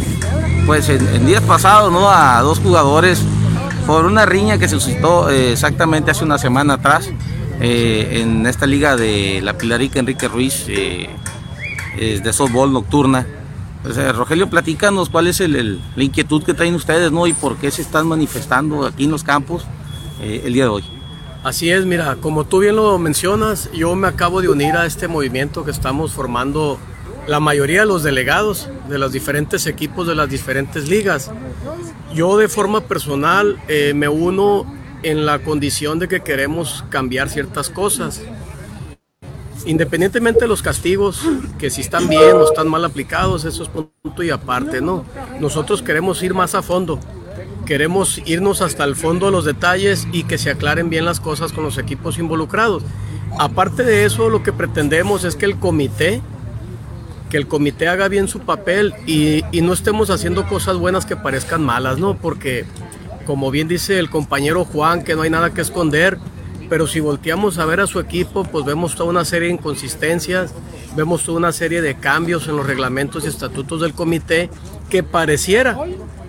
pues en, días pasados, ¿no? A dos jugadores por una riña que se suscitó eh, exactamente hace una semana atrás eh, en esta liga de la Pilarica Enrique Ruiz eh, de softball nocturna. Pues, Rogelio, platícanos cuál es el, la inquietud que traen ustedes, ¿no? Y por qué se están manifestando aquí en los campos el día de hoy. Así es, mira, como tú bien lo mencionas, yo me acabo de unir a este movimiento que estamos formando la mayoría de los delegados de los diferentes equipos de las diferentes ligas. Yo de forma personal eh, me uno en la condición de que queremos cambiar ciertas cosas. Independientemente de los castigos, que si están bien o están mal aplicados, eso es punto y aparte, ¿no? Nosotros queremos ir más a fondo queremos irnos hasta el fondo de los detalles y que se aclaren bien las cosas con los equipos involucrados. Aparte de eso, lo que pretendemos es que el comité, que el comité haga bien su papel y, no estemos haciendo cosas buenas que parezcan malas, ¿no? Porque, como bien dice el compañero Juan, que no hay nada que esconder, pero si volteamos a ver a su equipo, pues vemos toda una serie de inconsistencias, vemos toda una serie de cambios en los reglamentos y estatutos del comité que pareciera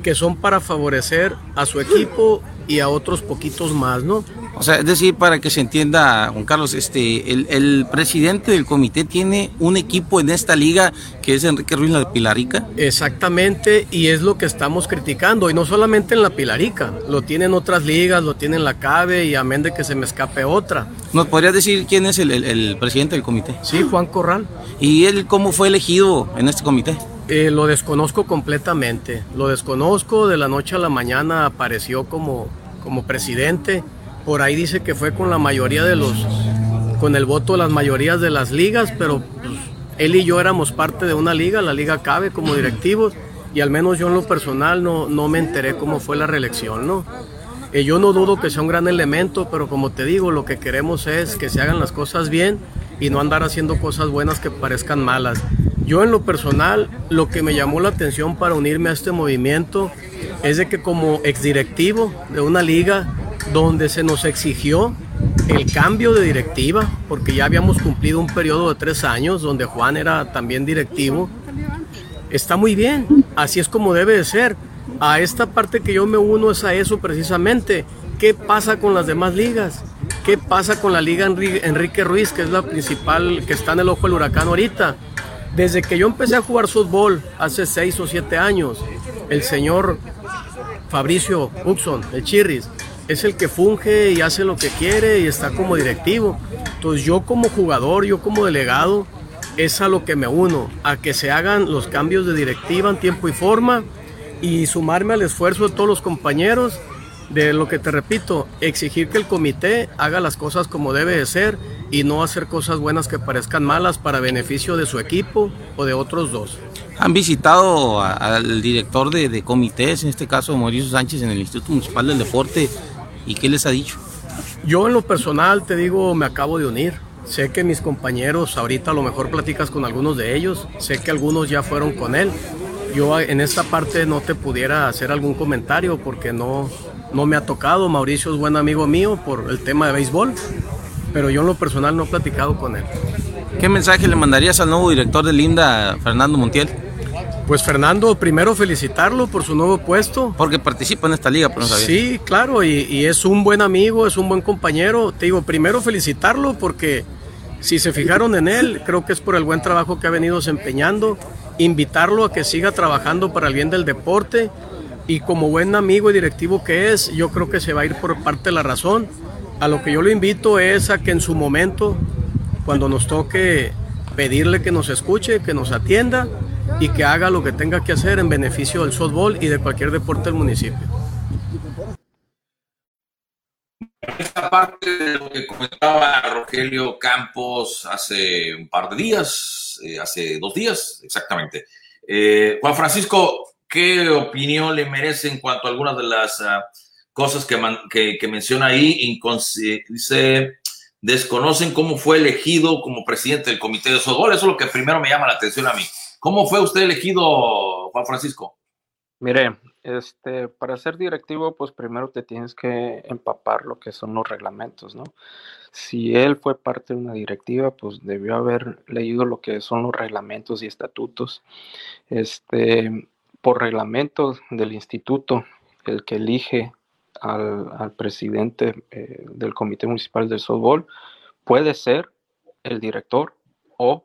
que son para favorecer a su equipo y a otros poquitos más, ¿no? O sea, es decir, para que se entienda, Juan Carlos, este, el, presidente del comité tiene un equipo en esta liga que es Enrique Ruiz la Pilarica. Exactamente, y es lo que estamos criticando, y no solamente en la Pilarica, lo tienen otras ligas, lo tienen la CABE y amén de que se me escape otra. ¿Nos podrías decir quién es el, el presidente del comité? Sí, Juan Corral. ¿Y él cómo fue elegido en este comité? Eh, lo desconozco completamente, lo desconozco, de la noche a la mañana apareció como, como presidente, por ahí dice que fue con la mayoría de los, con el voto de las mayorías de las ligas, pero pues, él y yo éramos parte de una liga, la liga CABE como directivos, y al menos yo en lo personal no, no me enteré cómo fue la reelección, ¿no? Eh, yo no dudo que sea un gran elemento, pero como te digo, lo que queremos es que se hagan las cosas bien y no andar haciendo cosas buenas que parezcan malas. Yo en lo personal, lo que me llamó la atención para unirme a este movimiento es de que como exdirectivo de una liga donde se nos exigió el cambio de directiva, porque ya habíamos cumplido un periodo de tres años donde Juan era también directivo, está muy bien, así es como debe de ser. A esta parte que yo me uno es a eso precisamente. ¿Qué pasa con las demás ligas? ¿Qué pasa con la liga Enrique Ruiz, que es la principal, que está en el ojo del huracán ahorita? Desde que yo empecé a jugar fútbol hace seis o siete años, el señor Fabricio Uxon, el Chirris, es el que funge y hace lo que quiere y está como directivo. Entonces yo como jugador, yo como delegado, es a lo que me uno, a que se hagan los cambios de directiva en tiempo y forma y sumarme al esfuerzo de todos los compañeros de lo que te repito, exigir que el comité haga las cosas como debe de ser y no hacer cosas buenas que parezcan malas para beneficio de su equipo o de otros dos. Han visitado al director de, comités, en este caso Mauricio Sánchez, en el Instituto Municipal del Deporte, ¿y qué les ha dicho? Yo en lo personal te digo, me acabo de unir. Sé que mis compañeros, ahorita a lo mejor platicas con algunos de ellos, sé que algunos ya fueron con él. Yo en esta parte no te pudiera hacer algún comentario porque no, no me ha tocado. Mauricio es buen amigo mío por el tema de béisbol, pero yo en lo personal no he platicado con él. ¿Qué mensaje le mandarías al nuevo director de Linda, Fernando Montiel? Pues Fernando, primero felicitarlo por su nuevo puesto. Porque participa en esta liga, pero no sabía. Sí, claro, y, y, es un buen amigo, es un buen compañero. Te digo, primero felicitarlo porque si se fijaron en él, creo que es por el buen trabajo que ha venido desempeñando. Invitarlo a que siga trabajando para el bien del deporte. Y como buen amigo y directivo que es, yo creo que se va a ir por parte de la razón. A lo que yo lo invito es a que en su momento, cuando nos toque pedirle que nos escuche, que nos atienda y que haga lo que tenga que hacer en beneficio del softball y de cualquier deporte del municipio. Esta parte de lo que comentaba Rogelio Campos hace un par de días, eh, hace dos días exactamente. Eh, Juan Francisco, ¿qué opinión le merece en cuanto a algunas de las uh, cosas que, menciona ahí? Dice, desconocen cómo fue elegido como presidente del comité de softball. Eso es lo que primero me llama la atención a mí. ¿Cómo fue usted elegido, Juan Francisco? Mire, este, para ser directivo, pues primero te tienes que empapar lo que son los reglamentos, ¿no? Si él fue parte de una directiva, pues debió haber leído lo que son los reglamentos y estatutos. Este, por reglamento del instituto, el que elige al, presidente eh, del Comité Municipal del Softball puede ser el director o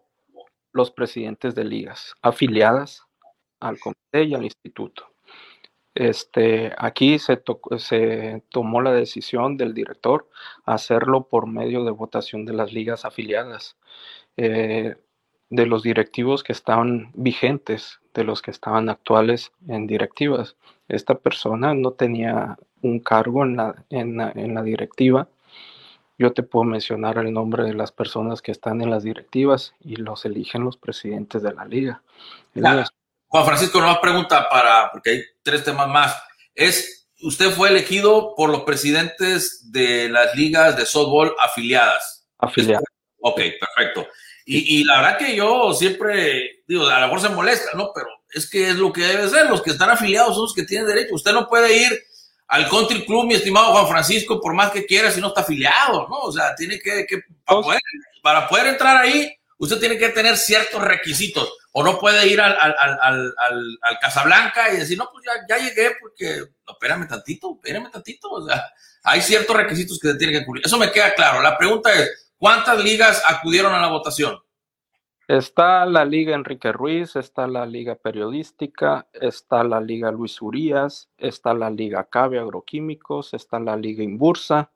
los presidentes de ligas afiliadas al comité y al instituto. Este, aquí se, to se, tomó la decisión del director hacerlo por medio de votación de las ligas afiliadas, eh, de los directivos que estaban vigentes, de los que estaban actuales en directivas. Esta persona no tenía un cargo en la, en en la directiva, yo te puedo mencionar el nombre de las personas que están en las directivas y los eligen los presidentes de la liga. Juan Francisco, una pregunta para, porque hay tres temas más. Es, usted fue elegido por los presidentes de las ligas de softball afiliadas. Afiliadas. Ok, perfecto. Y, y, la verdad que yo siempre, digo, a lo mejor se molesta, ¿no? Pero es que es lo que debe ser. Los que están afiliados son los que tienen derecho. Usted no puede ir al country club, mi estimado Juan Francisco, por más que quiera, si no está afiliado, ¿no? O sea, tiene que, que para, poder, para poder entrar ahí, usted tiene que tener ciertos requisitos. O no puede ir al, al, al, al, Casablanca y decir, no, pues ya, ya llegué porque, no, espérame tantito, espérame tantito. O sea, hay ciertos requisitos que se tienen que cumplir. Eso me queda claro. La pregunta es, ¿cuántas ligas acudieron a la votación? Está la Liga Enrique Ruiz, está la Liga Periodística, está la Liga Luis Urías, está la Liga Cabe Agroquímicos, está la Liga Inbursa,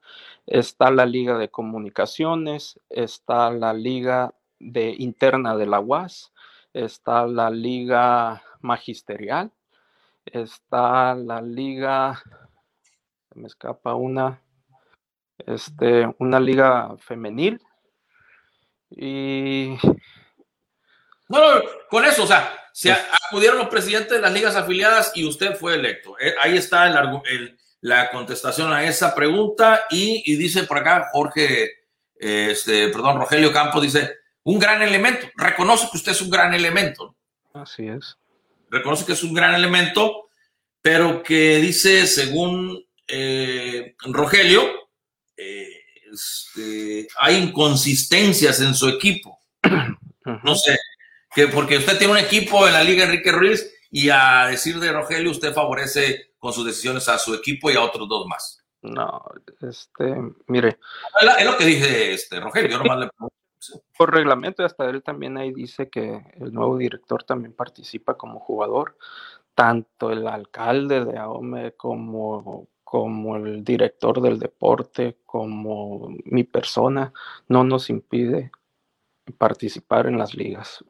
está la Liga de Comunicaciones, está la Liga de Interna de la UAS, está la Liga Magisterial, está la Liga, se me escapa una, este, una liga femenil y no, no, con eso, o sea, se acudieron los presidentes de las ligas afiliadas y usted fue electo. Eh, ahí está el, el, la contestación a esa pregunta y, y dice por acá Jorge, este, perdón, Rogelio Campos dice, un gran elemento. Reconoce que usted es un gran elemento. Así es. Reconoce que es un gran elemento, pero que dice, según eh, Rogelio, eh, este, hay inconsistencias en su equipo. No sé, que porque usted tiene un equipo en la Liga Enrique Ruiz y a decir de Rogelio, usted favorece con sus decisiones a su equipo y a otros dos más. No, este, mire. Es lo que dije este, Rogelio, yo nomás le Por reglamento, hasta él también ahí dice que el nuevo director también participa como jugador. Tanto el alcalde de AOME como, como el director del deporte, como mi persona, no nos impide participar en las ligas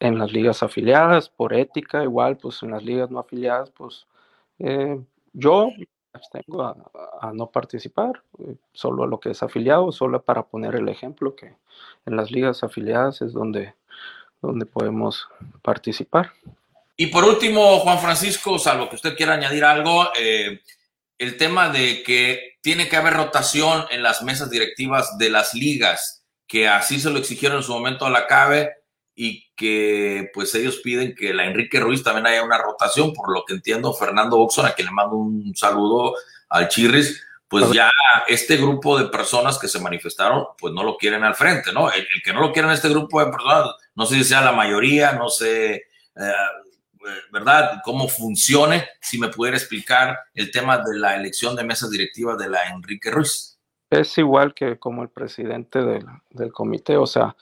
en las ligas afiliadas por ética, igual pues en las ligas no afiliadas, pues eh, yo tengo a, a, no participar, eh, solo a lo que es afiliado, solo para poner el ejemplo que en las ligas afiliadas es donde, donde podemos participar. Y por último, Juan Francisco, salvo que usted quiera añadir algo, eh, el tema de que tiene que haber rotación en las mesas directivas de las ligas, que así se lo exigieron en su momento a la CABE, y que pues ellos piden que la Enrique Ruiz también haya una rotación, por lo que entiendo Fernando Oxon, a quien le mando un saludo, al Chirris, pues ya este grupo de personas que se manifestaron, pues no lo quieren al frente, ¿no? El, que no lo quieren este grupo de personas, no sé si sea la mayoría, no sé, eh, ¿verdad? Cómo funcione, si me pudiera explicar el tema de la elección de mesas directivas de la Enrique Ruiz. Es igual que como el presidente del, del comité, o sea,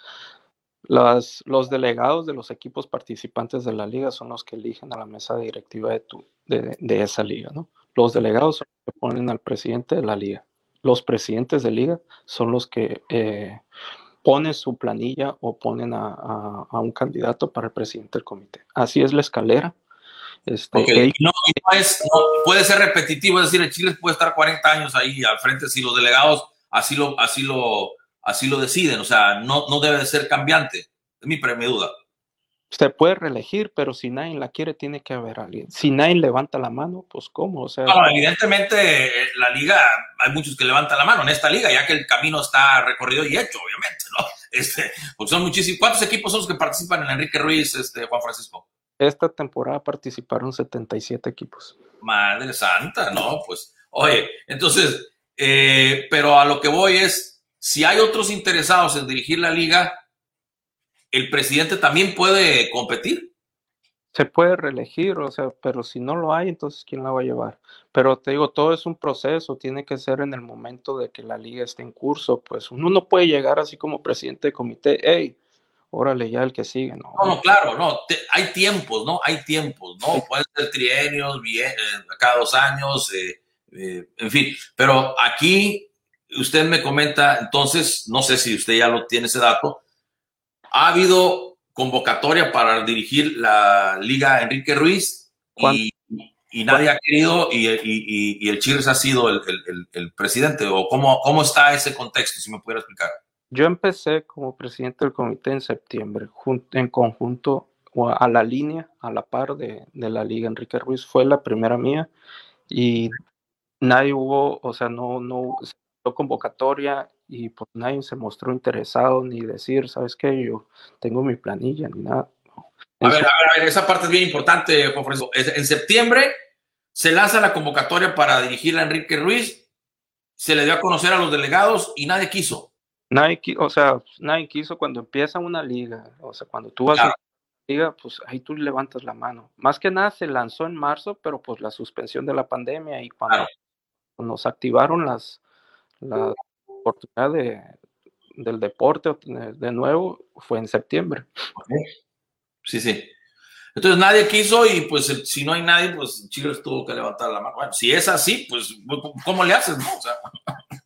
las, los delegados de los equipos participantes de la liga son los que eligen a la mesa directiva de, tu, de, de esa liga, ¿no? Los delegados son los que ponen al presidente de la liga. Los presidentes de liga son los que eh, ponen su planilla o ponen a, a, a, un candidato para el presidente del comité. Así es la escalera. Este, okay. no, no, es, no, puede ser repetitivo, es decir, el Chile puede estar 40 años ahí al frente si los delegados así lo, así lo, así lo deciden, o sea, no, no debe de ser cambiante. Es mi, mi duda. Se puede reelegir, pero si nadie la quiere, tiene que haber alguien. Si nadie levanta la mano, pues ¿cómo? O sea, no, evidentemente la liga, hay muchos que levantan la mano en esta liga, ya que el camino está recorrido y hecho, obviamente, ¿no? Este, porque son muchísimos. ¿Cuántos equipos son los que participan en Enrique Ruiz, este, Juan Francisco? Esta temporada participaron 77 equipos. Madre santa, ¿no? Pues, oye, entonces, eh, pero a lo que voy es, si hay otros interesados en dirigir la liga, el presidente también puede competir. Se puede reelegir, o sea, pero si no lo hay, entonces ¿quién la va a llevar? Pero te digo, todo es un proceso, tiene que ser en el momento de que la liga esté en curso, pues uno no puede llegar así como presidente de comité, hey, órale ya el que sigue, ¿no? No, no claro, no, te, hay tiempos, ¿no? Hay tiempos, ¿no? Sí. Pueden ser trienios, bien, eh, cada dos años, eh, eh, en fin, pero aquí usted me comenta, entonces, no sé si usted ya lo tiene ese dato, ha habido convocatoria para dirigir la Liga Enrique Ruiz y, y, nadie ha querido y, y, y el Chivas ha sido el, el, el, presidente o cómo, cómo está ese contexto, si me pudiera explicar. Yo empecé como presidente del comité en septiembre, en conjunto a la línea, a la par de, de la Liga Enrique Ruiz, fue la primera mía y nadie hubo, o sea, no, no, convocatoria y pues nadie se mostró interesado ni decir, ¿sabes qué? Yo tengo mi planilla ni nada. A ver, a ver, a ver, esa parte es bien importante, Juan Francisco. En septiembre se lanza la convocatoria para dirigir a Enrique Ruiz, se le dio a conocer a los delegados y nadie quiso. Nadie, o sea, nadie quiso cuando empieza una liga, o sea, cuando tú vas claro. a una liga, pues ahí tú levantas la mano. Más que nada se lanzó en marzo, pero pues la suspensión de la pandemia y cuando claro. nos activaron las, la oportunidad de, del deporte de nuevo fue en septiembre. Okay. Sí, sí. Entonces nadie quiso y pues si no hay nadie, pues Chivas tuvo que levantar la mano. Bueno, si es así, pues ¿cómo le haces? No? O sea,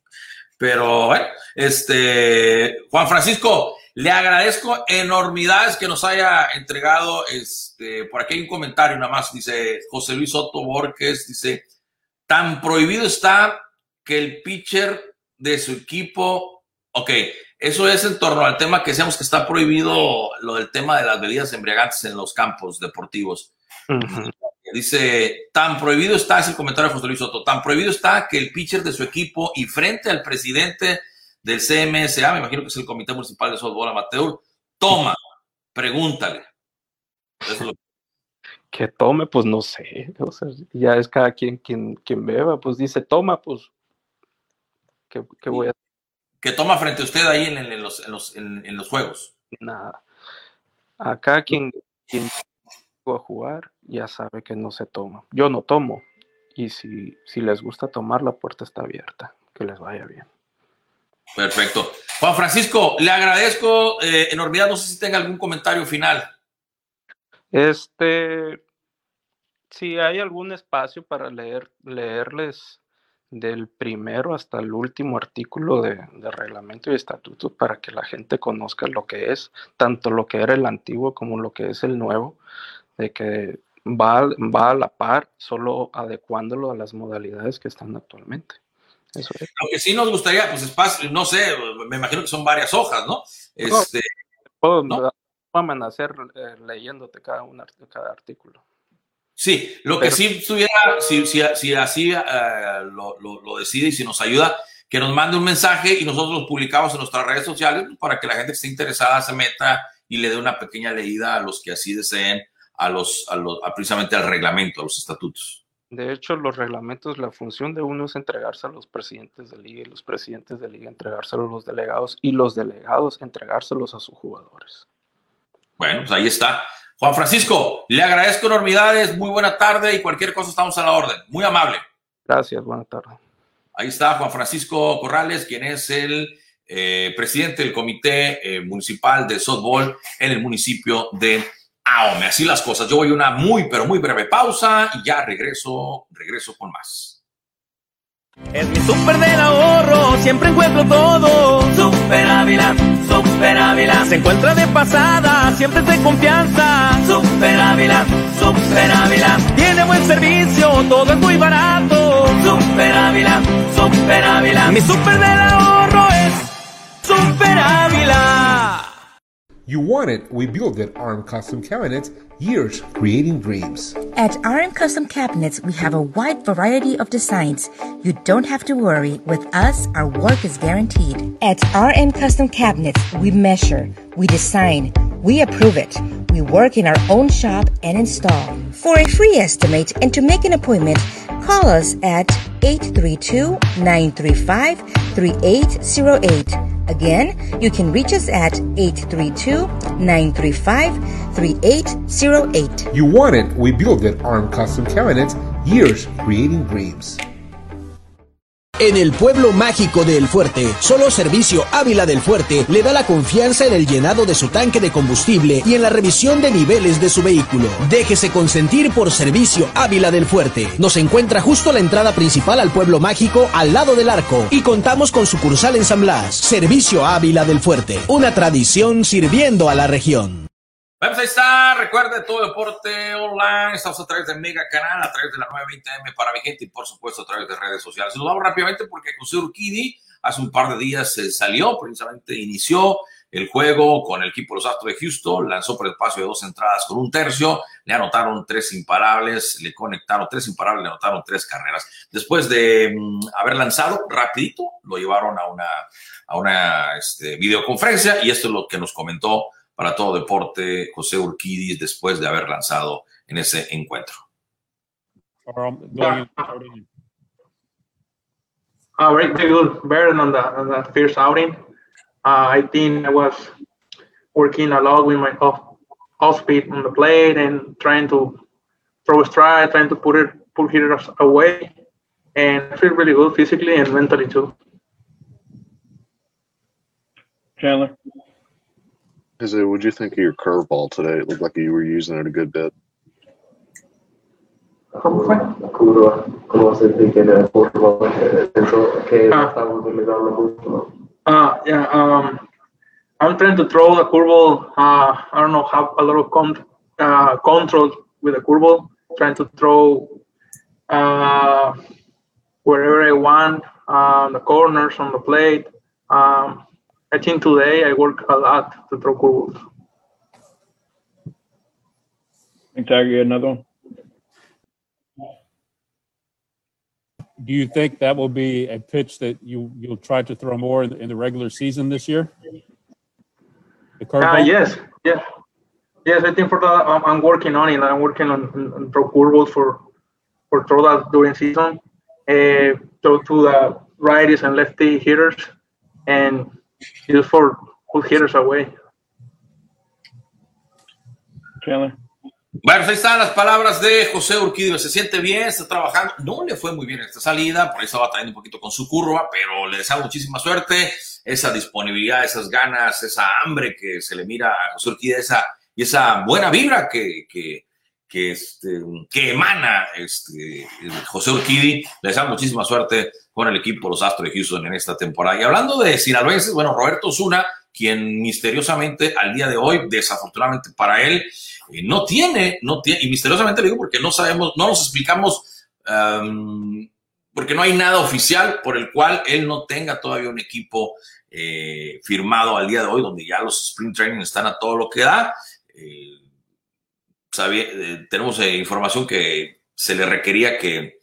pero bueno, este, Juan Francisco, le agradezco enormidades que nos haya entregado. Este, por aquí hay un comentario nada más, dice José Luis Soto Borges, dice, tan prohibido está que el pitcher de su equipo, ok, eso es en torno al tema que decíamos que está prohibido lo del tema de las bebidas embriagantes en los campos deportivos. Uh -huh. Dice, tan prohibido está, es el comentario de José Luis Soto, tan prohibido está que el pitcher de su equipo y frente al presidente del CMSA, me imagino que es el Comité Municipal de Softball Amateur, toma, pregúntale. Eso lo... Que tome, pues no sé, o sea, ya es cada quien quien, quien beba, pues dice, toma, pues, ¿qué, qué voy a que toma frente a usted ahí en, en, los, en, los, en, en los, juegos? Nada. Acá quien, quien a jugar ya sabe que no se toma. Yo no tomo. Y si, si les gusta tomar, la puerta está abierta. Que les vaya bien. Perfecto. Juan Francisco, le agradezco eh, enormidad. No sé si tenga algún comentario final. Este, si hay algún espacio para leer, leerles del primero hasta el último artículo de, de, reglamento y estatutos para que la gente conozca lo que es, tanto lo que era el antiguo como lo que es el nuevo, de que va, va a la par, solo adecuándolo a las modalidades que están actualmente. Eso es. Lo que sí nos gustaría, pues espacio, no sé, me imagino que son varias hojas, ¿no? Este, puedo, ¿no? amanecer eh, leyéndote cada, una, cada artículo. Sí, lo que sí estuviera, si, si, si así uh, lo, lo, lo, decide y si nos ayuda, que nos mande un mensaje y nosotros lo publicamos en nuestras redes sociales para que la gente que esté interesada se meta y le dé una pequeña leída a los que así deseen, a los, a los a precisamente al reglamento, a los estatutos. De hecho, los reglamentos, la función de uno es entregarse a los presidentes de liga y los presidentes de liga entregárselo a los delegados y los delegados entregárselos a sus jugadores. Bueno, pues ahí está. Juan Francisco, le agradezco enormidades, muy buena tarde y cualquier cosa estamos a la orden. Muy amable. Gracias, buena tarde. Ahí está Juan Francisco Corrales, quien es el eh, presidente del Comité eh, Municipal de Softball en el municipio de Ahome. Así las cosas. Yo voy a una muy, pero muy breve pausa y ya regreso, regreso con más. Es mi super del ahorro, siempre encuentro todo. Super Ávila, Super Ávila. Se encuentra de pasada, siempre es de confianza. Super Ávila, Super Ávila. Tiene buen servicio, todo es muy barato. Super Ávila, Super Ávila. Mi super del ahorro es Super Ávila. You want it, we build it. ARM Custom Cabinets, years creating dreams. At RM Custom Cabinets, we have a wide variety of designs. You don't have to worry. With us, our work is guaranteed. At RM Custom Cabinets, we measure, we design, we approve it. We work in our own shop and install. For a free estimate and to make an appointment, call us at 832 935 3808. Again, you can reach us at 832 935 3808. You want it, we build it. ARM Custom Cabinets, years creating dreams. En el pueblo mágico de El Fuerte, solo Servicio Ávila del Fuerte le da la confianza en el llenado de su tanque de combustible y en la revisión de niveles de su vehículo. Déjese consentir por Servicio Ávila del Fuerte. Nos encuentra justo a la entrada principal al pueblo mágico, al lado del arco, y contamos con sucursal en San Blas. Servicio Ávila del Fuerte, una tradición sirviendo a la región. Vamos, ahí está. Recuerde todo deporte online. Estamos a través de Mega Canal, a través de la 920M para mi gente y, por supuesto, a través de redes sociales. Nos vamos rápidamente porque José Urquidi hace un par de días se salió, precisamente inició el juego con el equipo de los Astros de Houston, lanzó por el espacio de dos entradas con un tercio, le anotaron tres imparables, le conectaron tres imparables, le anotaron tres carreras. Después de mm, haber lanzado rapidito, lo llevaron a una, a una este, videoconferencia y esto es lo que nos comentó para todo deporte José Urquidis después de haber lanzado en ese encuentro. Uh, very good, better than the, than the first outing. Uh, I think I was working a lot with my off, off speed on the plate and trying to throw a strike, trying to put it put hitters away, and I feel really good physically and mentally too. Chandler. Jose, what'd you think of your curveball today? It looked like you were using it a good bit. Uh, yeah, um, I'm trying to throw the curveball. Uh, I don't know, have a lot of con- uh, control with the curveball. Trying to throw uh, wherever I want, uh, the corners on the plate. Um, I think today I work a lot to throw curveballs. And Tiger, you another one? Do you think that will be a pitch that you, you'll try to throw more in, in the regular season this year? The Uh, yes, yes, yes. I think for that I'm, I'm working on it. I'm working on, on, on throw curveballs for for throw that during season. Uh, throw to the righties and lefty hitters, and just for pull hitters away. Bueno, ahí están las palabras de José Urquidio. Se siente bien, está trabajando. No le fue muy bien esta salida, por ahí estaba trayendo un poquito con su curva, pero le deseo muchísima suerte. Esa disponibilidad, esas ganas, esa hambre que se le mira a José Urquidio, esa, y esa buena vibra que, que, que, este, emana este, José Urquidi. Le deseo muchísima suerte con el equipo los Astros de Houston en esta temporada. Y hablando de sinaloenses, bueno, Roberto Osuna, quien misteriosamente al día de hoy, desafortunadamente para él, eh, no tiene, no tiene, y misteriosamente le digo porque no sabemos, no nos explicamos, um, porque no hay nada oficial por el cual él no tenga todavía un equipo eh, firmado al día de hoy, donde ya los sprint training están a todo lo que da. Eh, sabía, eh, tenemos eh, información que se le requería que,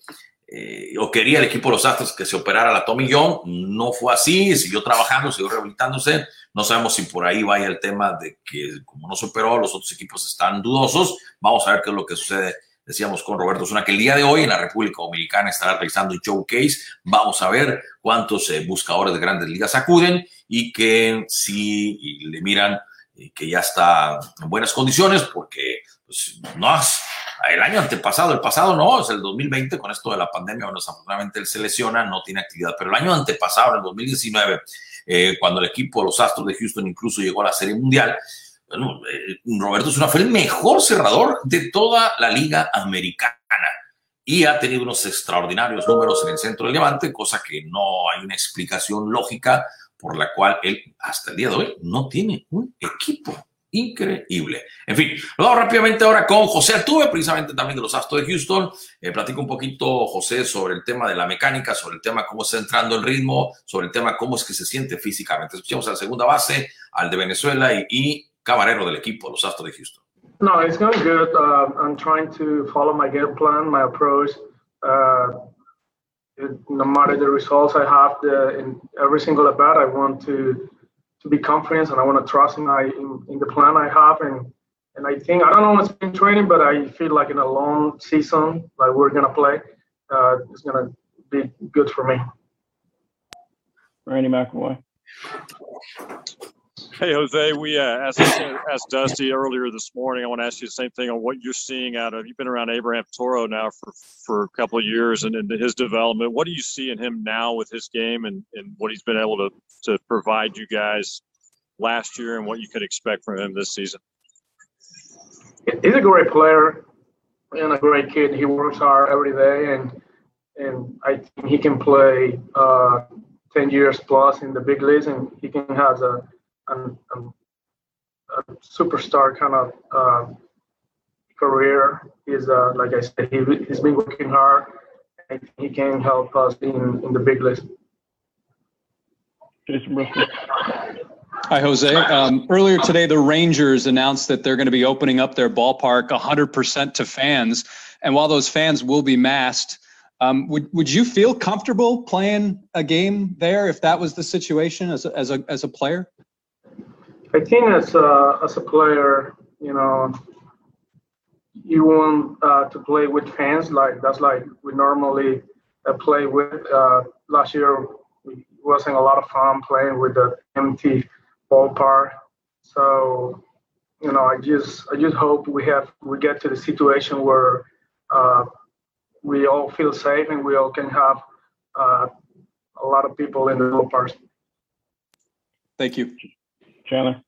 eh, o quería el equipo de los Astros que se operara la Tommy John, no fue así, siguió trabajando, siguió rehabilitándose, no sabemos si por ahí vaya el tema de que como no se operó, los otros equipos están dudosos, vamos a ver qué es lo que sucede decíamos con Roberto Zuna que el día de hoy en la República Dominicana estará realizando un showcase. Vamos a ver cuántos eh, buscadores de grandes ligas acuden y que si le miran eh, que ya está en buenas condiciones, porque pues, no el año antepasado, el pasado no, es el 2020, con esto de la pandemia, bueno, desafortunadamente él se lesiona, no tiene actividad, pero el año antepasado, en el 2019, eh, cuando el equipo, los Astros de Houston, incluso llegó a la Serie Mundial, bueno, eh, Roberto Zuna fue el mejor cerrador de toda la Liga Americana y ha tenido unos extraordinarios números en el centro del Levante, cosa que no hay una explicación lógica por la cual él hasta el día de hoy no tiene un equipo. Increíble. En fin, vamos rápidamente ahora con José Altuve, precisamente también de los Astros de Houston. Eh, platico un poquito, José, sobre el tema de la mecánica, sobre el tema cómo está entrando el ritmo, sobre el tema cómo es que se siente físicamente. Escuchamos a la segunda base, al de Venezuela y, camarero del equipo, los Astros de Houston. No, it's going good. Uh, I'm trying to follow my game plan, my approach. Uh, no matter the results I have in every single at bat, I want to to be confident and I want to trust in my in, in the plan I have and and I think I don't know what's been training, but I feel like in a long season like we're gonna play, uh, it's gonna be good for me. Randy McAvoy. Hey Jose, we uh, asked, asked Dusty earlier this morning. I want to ask you the same thing on what you're seeing out of. You've been around Abraham Toro now for, for a couple of years, and, and his development. What do you see in him now with his game, and, and what he's been able to to provide you guys last year, and what you could expect from him this season? He's a great player and a great kid. He works hard every day, and and I think he can play uh, ten years plus in the big leagues, and he can have a an, an, a superstar kind of uh, career. He's uh, like I said, he, he's been working hard. And he can help us in, in the big list. Jason. Hi, Jose. Um, earlier today, the Rangers announced that they're going to be opening up their ballpark 100% to fans. And while those fans will be masked, um, would would you feel comfortable playing a game there if that was the situation as a, as a as a player? I think as a, as a player, you know, you want uh, to play with fans. Like that's like we normally uh, play with. Uh, last year, it wasn't a lot of fun playing with the empty ballpark. So, you know, I just I just hope we have we get to the situation where uh, we all feel safe and we all can have uh, a lot of people in the ballpark. Thank you. Chandler.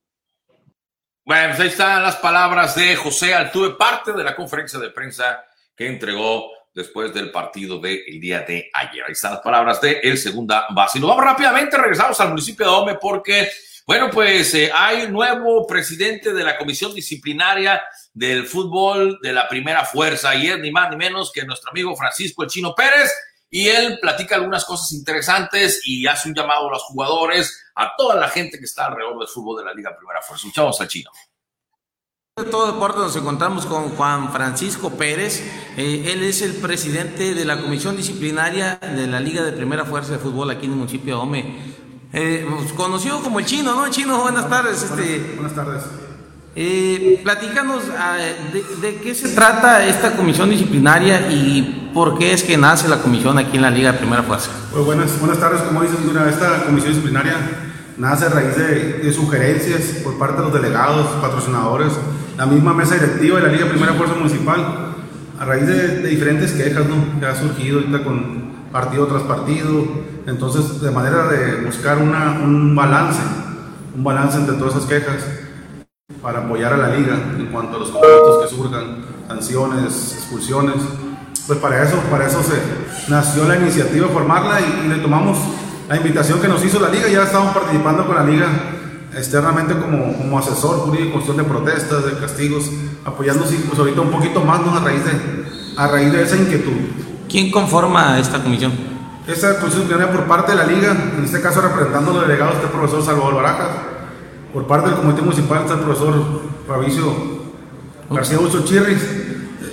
Bueno, pues ahí están las palabras de José Altuve, parte de la conferencia de prensa que entregó después del partido del día de ayer. Ahí están las palabras de el segunda base. Nos vamos rápidamente, regresamos al municipio de Ome porque, bueno, pues eh, hay nuevo presidente de la comisión disciplinaria del fútbol de la primera fuerza y es ni más ni menos que nuestro amigo Francisco El Chino Pérez y él platica algunas cosas interesantes y hace un llamado a los jugadores, a toda la gente que está alrededor del fútbol de la Liga Primera Fuerza. Escuchamos al chino. De todo deporte nos encontramos con Juan Francisco Pérez. Eh, él es el presidente de la comisión disciplinaria de la Liga de Primera Fuerza de Fútbol aquí en el municipio de Ome. Eh, conocido como el chino, ¿no? Chino, buenas tardes. Buenas, este, buenas tardes. Eh, platícanos ah, de, de, qué se trata esta comisión disciplinaria y por qué es que nace la comisión aquí en la Liga de Primera Fuerza. Pues buenas, buenas tardes, como dices, mira, esta comisión disciplinaria nace a raíz de, de, sugerencias por parte de los delegados, patrocinadores, la misma mesa directiva de la Liga Primera Fuerza Municipal, a raíz de, de diferentes quejas ¿no? que ha surgido ahorita con partido tras partido, entonces de manera de buscar una, un balance, un balance entre todas esas quejas para apoyar a la liga en cuanto a los conflictos que surjan, sanciones, expulsiones. Pues para eso, para eso se nació la iniciativa de formarla y, y, le tomamos la invitación que nos hizo la liga. Ya estamos participando con la liga externamente como, como asesor jurídico, cuestión de protestas, de castigos, apoyándose pues ahorita un poquito más ¿no? a, raíz de, a raíz de esa inquietud. ¿Quién conforma esta comisión? Esta comisión viene por parte de la liga, en este caso representando a los delegados este profesor Salvador Barajas, por parte del comité municipal está el profesor Fabricio García Uso Chirris,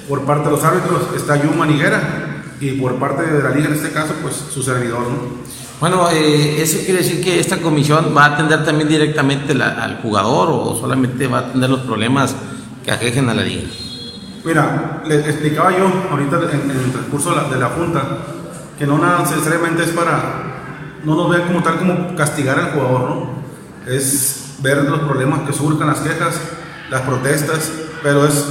por parte de los árbitros está Yuma Niguera y por parte de la liga en este caso pues su servidor. ¿no? Bueno, eh, ¿eso quiere decir que esta comisión va a atender también directamente la, al jugador o solamente va a atender los problemas que aquejen a la liga? Mira, le explicaba yo ahorita en, en el transcurso de la, de la Junta que no necesariamente es para, no nos vean como tal como castigar al jugador, ¿no? Es ver los problemas que surcan, las quejas, las protestas, pero es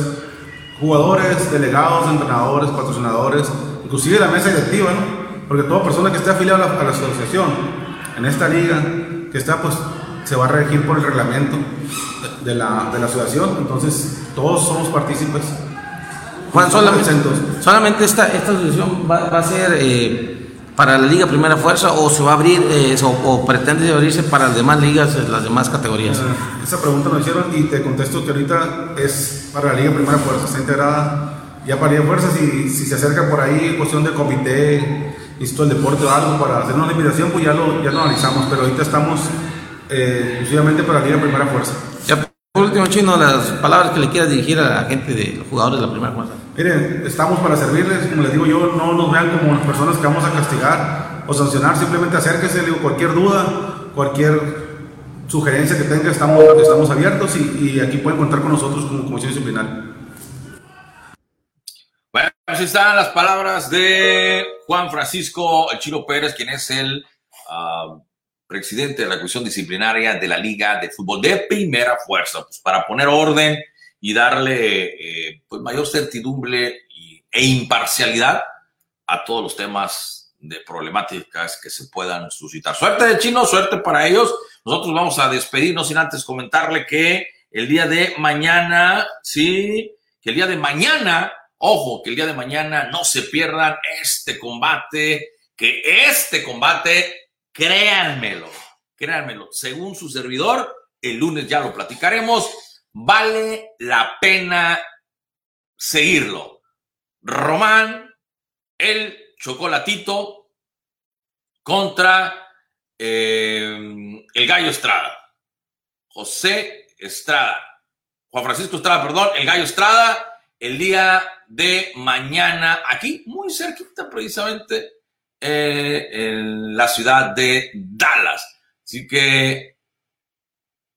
jugadores, delegados, entrenadores, patrocinadores, inclusive la mesa directiva, ¿no? Porque toda persona que esté afiliada a la, asociación, en esta liga, que está, pues, se va a regir por el reglamento de la, de la asociación, entonces todos somos partícipes. Juan, solamente, solamente esta, esta asociación va, va a ser eh, para la Liga Primera Fuerza o se va a abrir eh, o, pretende abrirse para las demás ligas, eh, las demás categorías. Esa pregunta nos hicieron y te contesto que ahorita es para la Liga Primera Fuerza, está integrada ya para Liga Fuerza, si, si se acerca por ahí cuestión de comité, listo el deporte o algo para hacer una invitación, pues ya lo, ya lo analizamos, pero ahorita estamos eh, exclusivamente para la Liga Primera Fuerza. Por último, Chino, las palabras que le quieras dirigir a la gente de los jugadores de la Primera Fuerza. Miren, estamos para servirles, como les digo yo, no nos vean como las personas que vamos a castigar o sancionar, simplemente acérquense, digo, cualquier duda, cualquier sugerencia que tenga, estamos, estamos abiertos y, y aquí pueden contar con nosotros como comisión disciplinaria. Bueno, así están las palabras de Juan Francisco El Chino Pérez, quien es el uh, presidente de la comisión disciplinaria de la Liga de Fútbol de Primera Fuerza, pues para poner orden y darle eh, pues mayor certidumbre y, e imparcialidad a todos los temas de problemáticas que se puedan suscitar. Suerte de chino, suerte para ellos. Nosotros vamos a despedirnos sin antes comentarle que el día de mañana, sí, que el día de mañana, ojo, que el día de mañana no se pierdan este combate, que este combate, créanmelo, créanmelo, según su servidor, el lunes ya lo platicaremos, vale la pena seguirlo. Román, el chocolatito contra eh, el gallo Estrada. José Estrada. Juan Francisco Estrada, perdón, el gallo Estrada, el día de mañana, aquí, muy cerquita precisamente, eh, en la ciudad de Dallas. Así que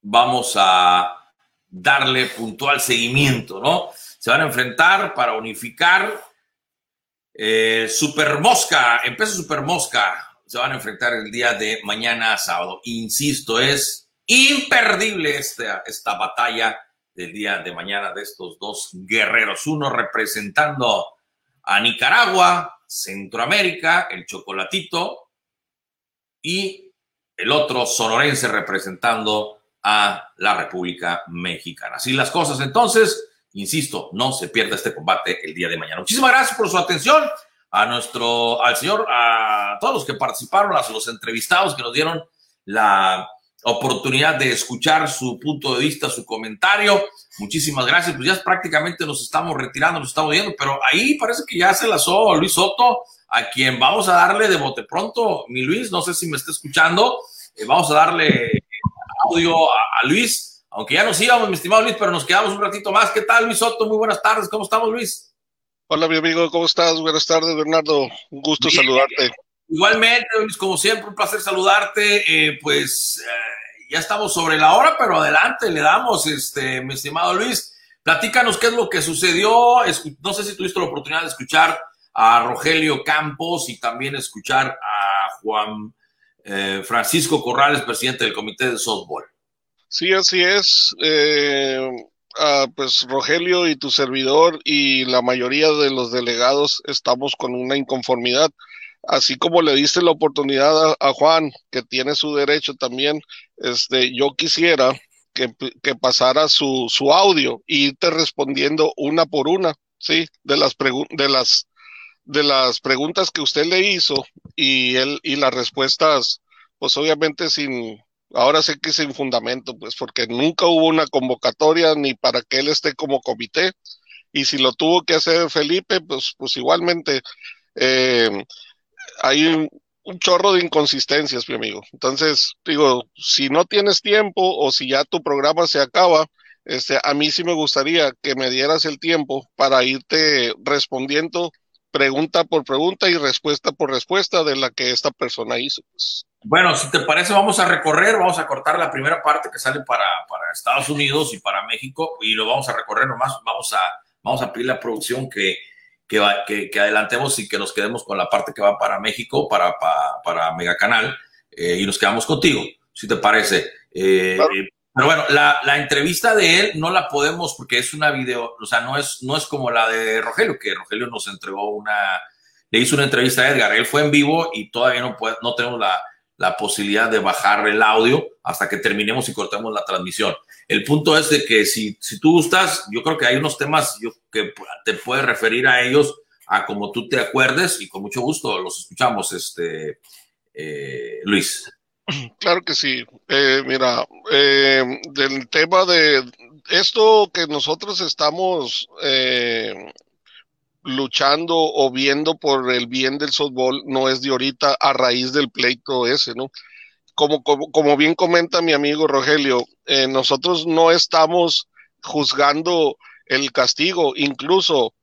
vamos a darle puntual seguimiento, ¿no? Se van a enfrentar para unificar eh, Super Mosca, empieza Super Mosca, se van a enfrentar el día de mañana sábado. Insisto, es imperdible esta, esta batalla del día de mañana de estos dos guerreros, uno representando a Nicaragua, Centroamérica, el chocolatito, y el otro sonorense representando a la República Mexicana. Así las cosas entonces, insisto, no se pierda este combate el día de mañana. Muchísimas gracias por su atención a nuestro, al señor, a todos los que participaron, a los entrevistados que nos dieron la oportunidad de escuchar su punto de vista, su comentario. Muchísimas gracias. Pues ya prácticamente nos estamos retirando, nos estamos viendo, pero ahí parece que ya se lazó Luis Soto, a quien vamos a darle de bote pronto. Mi Luis, no sé si me está escuchando, eh, vamos a darle audio a, a, Luis, aunque ya nos íbamos, mi estimado Luis, pero nos quedamos un ratito más. ¿Qué tal, Luis Soto? Muy buenas tardes, ¿cómo estamos, Luis? Hola, mi amigo, ¿cómo estás? Buenas tardes, Bernardo. Un gusto Bien. saludarte. Igualmente, Luis, como siempre, un placer saludarte. Eh, pues eh, ya estamos sobre la hora, pero adelante, le damos, este, mi estimado Luis. Platícanos qué es lo que sucedió. No sé si tuviste la oportunidad de escuchar a Rogelio Campos y también escuchar a Juan eh, Francisco Corrales, presidente del Comité de Softball. Sí, así es. Eh, ah, pues Rogelio y tu servidor y la mayoría de los delegados estamos con una inconformidad. Así como le diste la oportunidad a, Juan, que tiene su derecho también, este, yo quisiera que, que pasara su, su audio y irte respondiendo una por una, ¿sí? De las, de las de las preguntas que usted le hizo y él y las respuestas, pues obviamente sin, ahora sé que sin fundamento, pues porque nunca hubo una convocatoria ni para que él esté como comité y si lo tuvo que hacer Felipe, pues, pues igualmente eh, hay un, chorro de inconsistencias, mi amigo. Entonces, digo, si no tienes tiempo o si ya tu programa se acaba, este, a mí sí me gustaría que me dieras el tiempo para irte respondiendo pregunta por pregunta y respuesta por respuesta de la que esta persona hizo. Pues. Bueno, si te parece, vamos a recorrer, vamos a cortar la primera parte que sale para, para Estados Unidos y para México y lo vamos a recorrer nomás, vamos a vamos a pedirle a producción que, que, va- que- que adelantemos y que nos quedemos con la parte que va para México, para, para, para Mega Canal, eh, y nos quedamos contigo, si te parece. Eh, eh, pero bueno, la, la entrevista de él no la podemos porque es una video, o sea, no es, no es como la de Rogelio, que Rogelio nos entregó una, le hizo una entrevista a Edgar, él fue en vivo y todavía no, puede, no tenemos la, la posibilidad de bajar el audio hasta que terminemos y cortemos la transmisión. El punto es de que si, si tú gustas, yo creo que hay unos temas yo, que te puedes referir a ellos a como tú te acuerdes y con mucho gusto los escuchamos, este, eh, Luis. Claro que sí. Eh, mira, eh, del tema de esto que nosotros estamos luchando o viendo por el bien del softball no es de ahorita a raíz del pleito ese, ¿no? Como, como, como bien comenta mi amigo Rogelio, eh, nosotros no estamos juzgando el castigo, incluso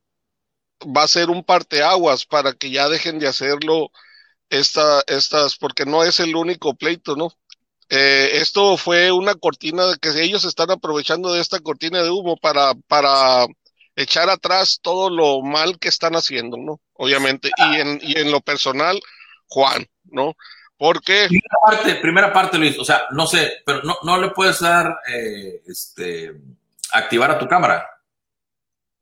va a ser un parteaguas para que ya dejen de hacerlo esta, estas, porque no es el único pleito, ¿no? Eh, esto fue una cortina de que ellos están aprovechando de esta cortina de humo para, para echar atrás todo lo mal que están haciendo, ¿no? Obviamente. Y en, y en lo personal, Juan, ¿no? Porque. Primera parte, primera parte, Luis. O sea, no sé, pero no, no le puedes dar, eh, este, activar a tu cámara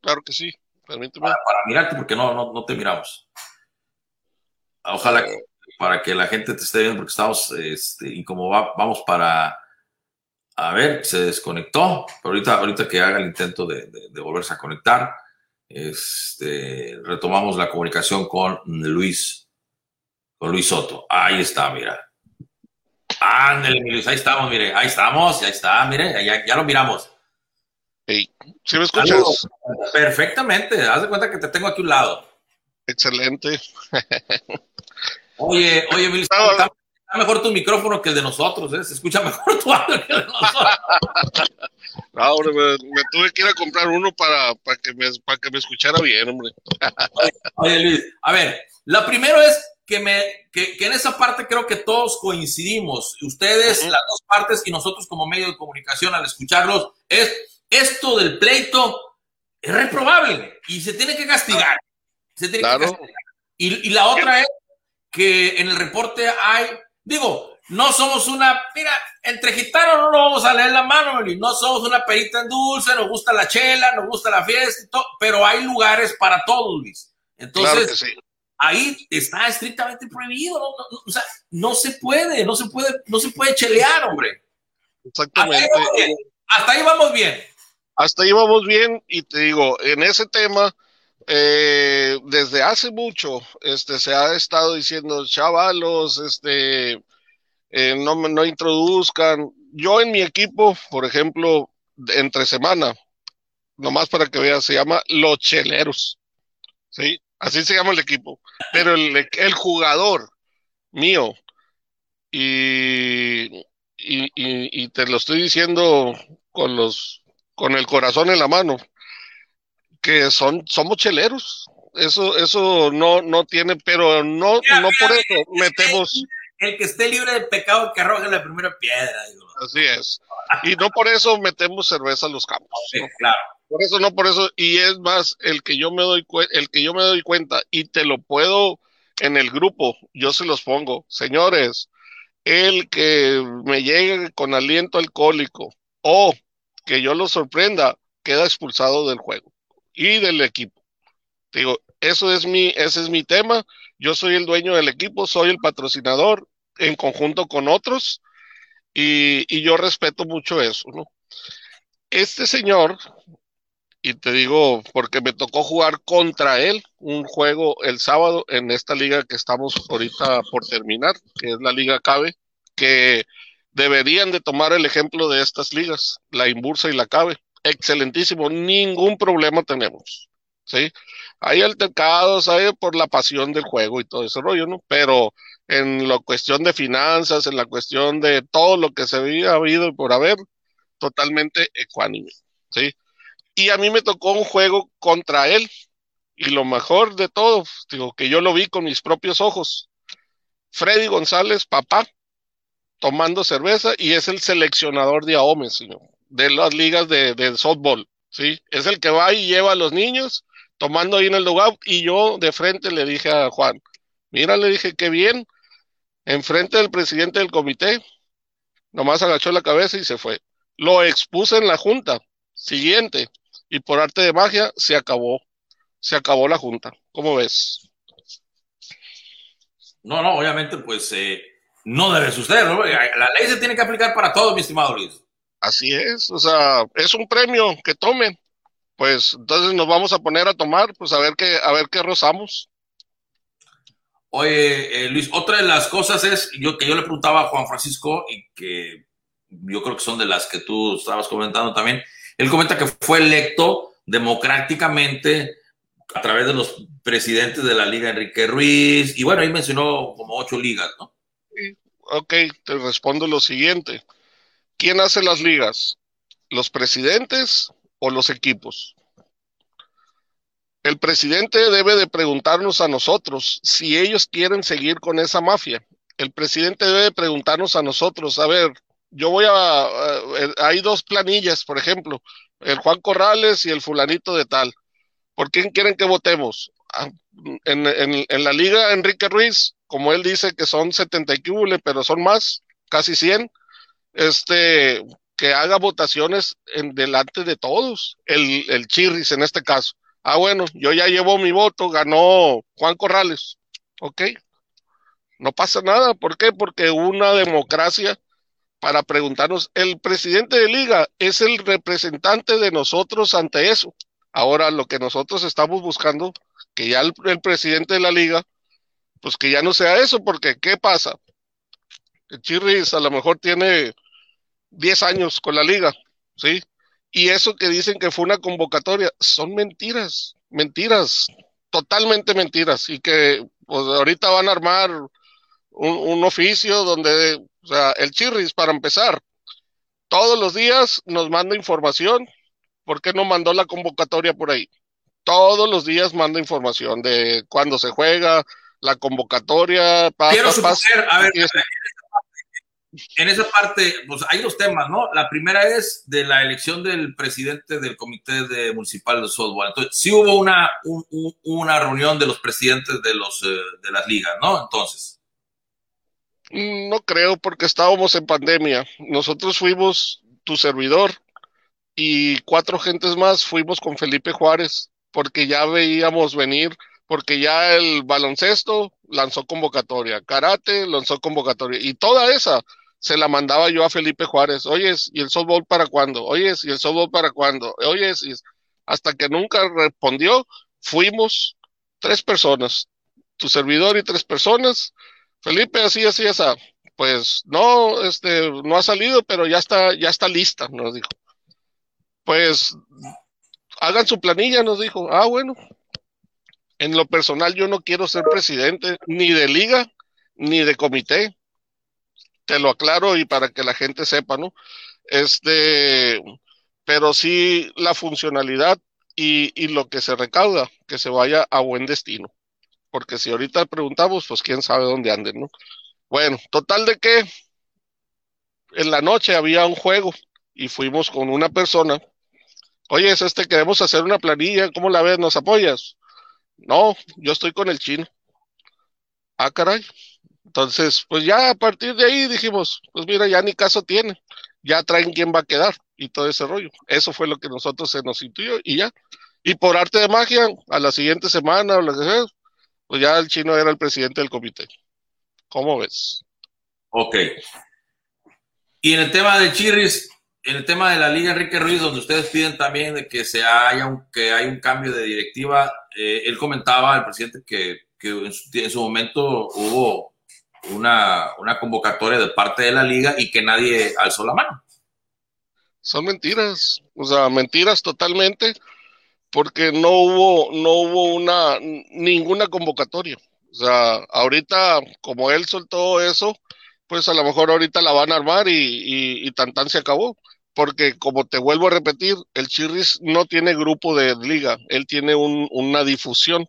Claro que sí, permíteme. para, para mirarte porque no, no, no te miramos. Ojalá que para que la gente te esté viendo porque estamos, este, y como va, vamos para, a ver, se desconectó, pero ahorita, ahorita que haga el intento de, de- de volverse a conectar, este, retomamos la comunicación con Luis, con Luis Soto. Ahí está, mira. Ándale, Luis, ahí estamos, mire, ahí estamos, ahí está, mire, ya, ya lo miramos. ¿Sí me escuchas? Perfectamente, haz de cuenta que te tengo aquí a un lado. Excelente. Oye, oye, Luis, está, está mejor tu micrófono que el de nosotros, ¿eh? Se escucha mejor tu audio que el de nosotros. No, hombre, me, me tuve que ir a comprar uno para, para, que, me, para que me escuchara bien, hombre. Oye, Luis, a ver, lo primero es que, me, que, que en esa parte creo que todos coincidimos, ustedes, las dos partes y nosotros como medio de comunicación al escucharlos, es esto del pleito es reprobable y se tiene que castigar. Se tiene que castigar. Y, y la otra es que en el reporte hay, digo, no somos una, mira, entre gitanos no nos vamos a leer la mano, no somos una perita en dulce, nos gusta la chela, nos gusta la fiesta y todo, pero hay lugares para todos, Luis. Entonces, Claro que sí. Ahí está estrictamente prohibido, no, o sea, no se puede, no se puede, no se puede chelear, hombre. Exactamente. Hasta ahí vamos bien. Hasta ahí vamos bien. Hasta ahí vamos bien y te digo, en ese tema, eh, desde hace mucho, este, se ha estado diciendo, chavalos, este, eh, no, me- no introduzcan. Yo en mi equipo, por ejemplo, entre semana, nomás para que veas, se llama Los Cheleros, ¿sí? Así se llama el equipo. Pero el, el jugador mío, y, y, y, te lo estoy diciendo con los, con el corazón en la mano, que son, somos cheleros. Eso, eso no, no tiene, pero no, no por eso metemos. El que esté libre de pecado que arroje la primera piedra. Digo. Así es. Y no por eso metemos cerveza a los campos. ¿no? Claro. Por eso no, por eso. Y es más, el que yo me doy el que yo me doy cuenta, y te lo puedo en el grupo, yo se los pongo. Señores, el que me llegue con aliento alcohólico o que yo lo sorprenda, queda expulsado del juego y del equipo. Te digo, eso es mi, ese es mi tema. Yo soy el dueño del equipo, soy el patrocinador en conjunto con otros y, y yo respeto mucho eso, ¿no? Este señor, y te digo porque me tocó jugar contra él un juego el sábado en esta liga que estamos ahorita por terminar, que es la Liga Cabe, que deberían de tomar el ejemplo de estas ligas, la Imbursa y la Cabe. Excelentísimo, ningún problema tenemos, ¿sí? Hay altercados, hay por la pasión del juego y todo ese rollo, ¿no? Pero en la cuestión de finanzas, en la cuestión de todo lo que se había habido y por haber, totalmente ecuánime, ¿sí? Y a mí me tocó un juego contra él, y lo mejor de todo, digo, que yo lo vi con mis propios ojos. Freddy González, papá, tomando cerveza, y es el seleccionador de AOME, señor, de las ligas de, de softball, ¿sí? Es el que va y lleva a los niños tomando ahí en el lugar y yo de frente le dije a Juan, mira, le dije, qué bien, enfrente del presidente del comité, nomás agachó la cabeza y se fue. Lo expuse en la junta siguiente y por arte de magia se acabó, se acabó la junta. ¿Cómo ves? No, no, obviamente, pues eh, no debe suceder. ¿no? La ley se tiene que aplicar para todo, mi estimado Luis. Así es, o sea, es un premio que tomen. Pues entonces nos vamos a poner a tomar, pues a ver qué, a ver qué rozamos. Oye, eh, Luis, otra de las cosas es yo, que yo le preguntaba a Juan Francisco y que yo creo que son de las que tú estabas comentando también. Él comenta que fue electo democráticamente a través de los presidentes de la Liga Enrique Ruiz, y bueno, ahí mencionó como ocho ligas, ¿no? Ok, te respondo lo siguiente. ¿Quién hace las ligas? ¿Los presidentes o los equipos? El presidente debe de preguntarnos a nosotros si ellos quieren seguir con esa mafia. El presidente debe de preguntarnos a nosotros, a ver, yo voy a, hay dos planillas, por ejemplo, el Juan Corrales y el fulanito de tal. ¿Por quién quieren que votemos? Ah, en, en, la liga Enrique Ruiz, como él dice que son 70 y pero son más, casi 100, este, que haga votaciones en delante de todos, el, el Chirris en este caso. Ah, bueno, yo ya llevo mi voto, ganó Juan Corrales. Ok. No pasa nada. ¿Por qué? Porque una democracia para preguntarnos, el presidente de liga es el representante de nosotros ante eso. Ahora lo que nosotros estamos buscando, que ya el, presidente de la liga, pues que ya no sea eso, porque ¿qué pasa? El Chirris a lo mejor tiene 10 años con la liga, ¿sí? Y eso que dicen que fue una convocatoria, son mentiras, mentiras, totalmente mentiras. Y que pues, ahorita van a armar un, un oficio donde, o sea, el Chirris, para empezar, todos los días nos manda información ¿por qué no mandó la convocatoria por ahí? Todos los días manda información de cuándo se juega, la convocatoria. Quiero suponer, a ver, en esa parte, pues hay dos temas, ¿no? La primera es de la elección del presidente del Comité de Municipal de Software. Entonces, sí hubo una, una reunión de los presidentes de, los, eh, de las ligas, ¿no? Entonces. Mm, no creo, porque estábamos en pandemia. Nosotros fuimos, tu servidor, y cuatro gentes más fuimos con Felipe Juárez porque ya veíamos venir, porque ya el baloncesto lanzó convocatoria, karate lanzó convocatoria y toda esa se la mandaba yo a Felipe Juárez. Oyes, ¿y el softball para cuándo? Oyes, ¿y el softball para cuándo? Oyes, y hasta que nunca respondió, fuimos tres personas, tu servidor y tres personas. Felipe, así, así, esa. Pues no, este, no ha salido, pero ya está, ya está lista, nos dijo pues hagan su planilla, nos dijo. Ah, bueno. En lo personal yo no quiero ser presidente ni de liga ni de comité. Te lo aclaro y para que la gente sepa, ¿no? Este, pero sí la funcionalidad y, y lo que se recauda, que se vaya a buen destino. Porque si ahorita preguntamos, pues quién sabe dónde anden, ¿no? Bueno, total de que en la noche había un juego y fuimos con una persona Oye, es este, queremos hacer una planilla, ¿cómo la ves? ¿Nos apoyas? No, yo estoy con el chino. Ah, caray. Entonces, pues ya a partir de ahí dijimos, pues mira, ya ni caso tiene, ya traen quién va a quedar y todo ese rollo. Eso fue lo que nosotros se nos intuyó y ya. Y por arte de magia, a la siguiente semana o lo que sea, pues ya el chino era el presidente del comité. ¿Cómo ves? Ok. Y en el tema de Chirris, en el tema de la Liga Enrique Ruiz, donde ustedes piden también de que se haya un, que hay un cambio de directiva, eh, él comentaba al presidente que, que en, su, momento hubo una, una, convocatoria de parte de la liga y que nadie alzó la mano. Son mentiras, o sea, mentiras totalmente, porque no hubo, no hubo una, ninguna convocatoria. O sea, ahorita, como él soltó eso, pues a lo mejor ahorita la van a armar y, y, y tan se acabó porque como te vuelvo a repetir, el Chirris no tiene grupo de liga, él tiene una difusión.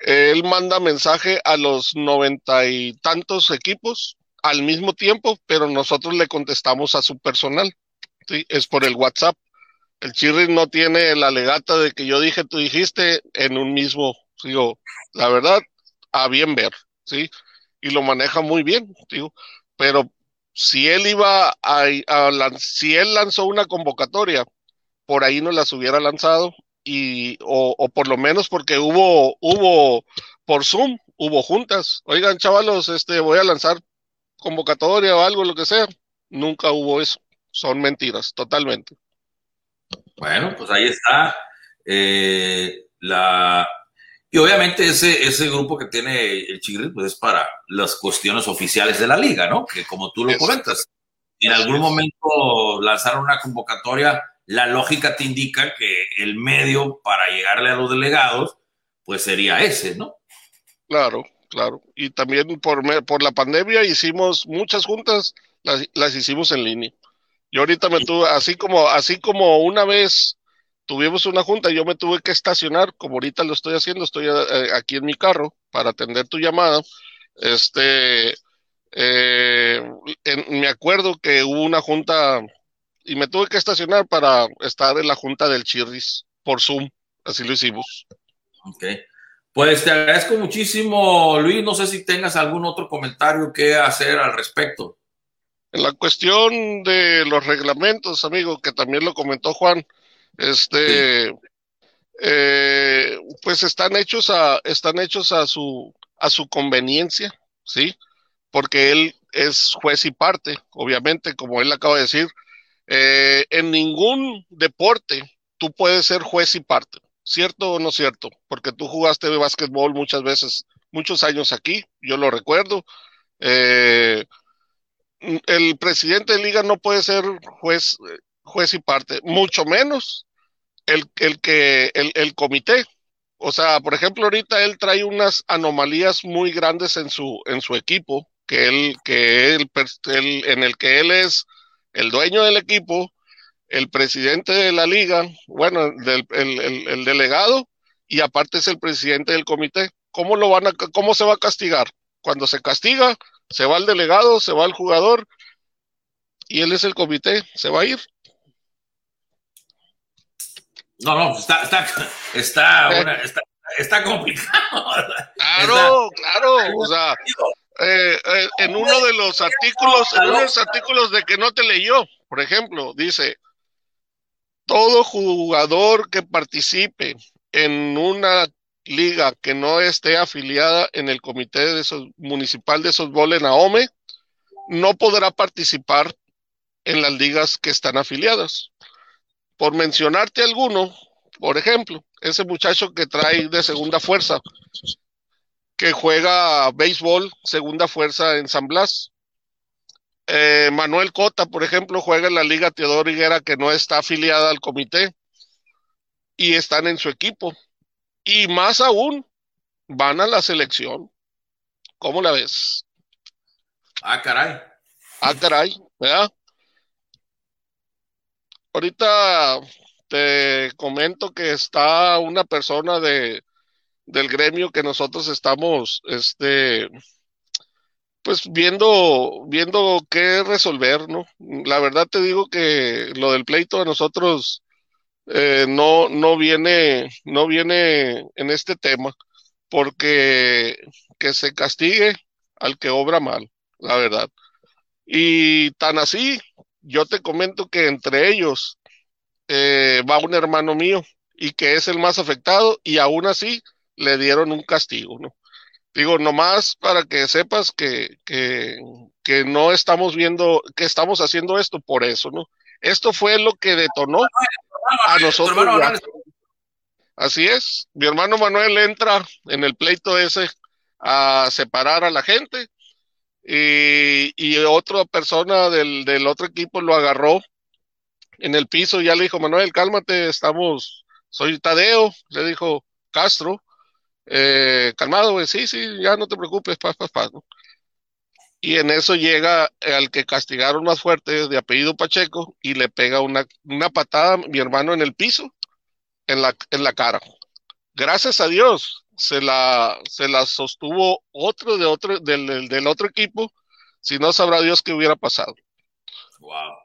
Él manda mensaje a los noventa y tantos equipos al mismo tiempo, pero nosotros le contestamos a su personal. ¿sí? Es por el WhatsApp. El Chirri no tiene la legata de que yo dije, tú dijiste en un mismo, digo, la verdad, a bien ver, ¿sí? Y lo maneja muy bien, digo, pero si él iba a, si él lanzó una convocatoria, por ahí no las hubiera lanzado y o, o por lo menos porque hubo hubo por Zoom hubo juntas. Oigan, chavalos, este voy a lanzar convocatoria o algo lo que sea. Nunca hubo eso. Son mentiras, totalmente. Bueno, pues ahí está. eh, la... Y obviamente ese, ese grupo que tiene el Chigre pues es para las cuestiones oficiales de la liga, ¿no? Que como tú lo comentas, en algún momento lanzaron una convocatoria, la lógica te indica que el medio para llegarle a los delegados, pues sería ese, ¿no? Claro, claro. Y también por, por la pandemia hicimos muchas juntas, las, las hicimos en línea. Yo ahorita me tuve, así como, así como una vez tuvimos una junta, yo me tuve que estacionar, como ahorita lo estoy haciendo, estoy eh, aquí en mi carro para atender tu llamada. Este, eh, en- me acuerdo que hubo una junta y me tuve que estacionar para estar en la junta del Chirris por Zoom. Así lo hicimos. Ok. Pues te agradezco muchísimo, Luis. No sé si tengas algún otro comentario que hacer al respecto. En la cuestión de los reglamentos, amigo, que también lo comentó Juan, este, eh, pues están hechos a, están hechos a su, a su conveniencia, ¿sí? Porque él es juez y parte, obviamente, como él acaba de decir. Eh, en ningún deporte tú puedes ser juez y parte, ¿cierto o no cierto? Porque tú jugaste básquetbol muchas veces, muchos años aquí, yo lo recuerdo. Eh, el presidente de liga no puede ser juez, juez y parte, mucho menos el, el que el, el comité. O sea, por ejemplo, ahorita él trae unas anomalías muy grandes en su en su equipo, que él que él, en el que él es el dueño del equipo, el presidente de la liga, bueno, el, el- el delegado y aparte es el presidente del comité. ¿Cómo lo van a cómo se va a castigar? Cuando se castiga, se va el delegado, se va el jugador y él es el comité, se va a ir. No, no, está, está, está, una- está, está complicado. Claro, claro, o sea, eh, eh, en uno de los artículos, en uno de los artículos de que no te leyó, por ejemplo, dice, todo jugador que participe en una liga que no esté afiliada en el comité de municipal de softball en AOME, no podrá participar en las ligas que están afiliadas. Por mencionarte alguno, por ejemplo, ese muchacho que trae de segunda fuerza, que juega béisbol, segunda fuerza en San Blas. Eh, Manuel Cota, por ejemplo, juega en la Liga Teodoro Higuera, que no está afiliada al comité, y están en su equipo. Y más aún, van a la selección. ¿Cómo la ves? Ah, caray. Ah, caray, ¿verdad? Ahorita te comento que está una persona de, del gremio que nosotros estamos, este, pues viendo, viendo qué resolver, ¿no? La verdad te digo que lo del pleito a nosotros eh, no, no viene, no viene en este tema, porque que se castigue al que obra mal, la verdad. Y tan así, yo te comento que entre ellos eh, va un hermano mío y que es el más afectado y aún así le dieron un castigo, ¿no? Digo, nomás para que sepas que, que, que no estamos viendo, que estamos haciendo esto por eso, ¿no? Esto fue lo que detonó a nosotros. ya. Así es, mi hermano Manuel entra en el pleito ese a separar a la gente y, y otra persona del, del otro equipo lo agarró en el piso y ya le dijo, Manuel, cálmate, estamos, soy Tadeo, le dijo Castro, eh, calmado, güey, sí, sí, ya no te preocupes, paz, paz, paz, ¿no? Y en eso llega al que castigaron más fuerte, de apellido Pacheco, y le pega una, una patada a mi hermano en el piso, en la, en la cara. Gracias a Dios, se la, se la sostuvo otro de otro, del, del, otro equipo, si no sabrá Dios qué hubiera pasado. Wow.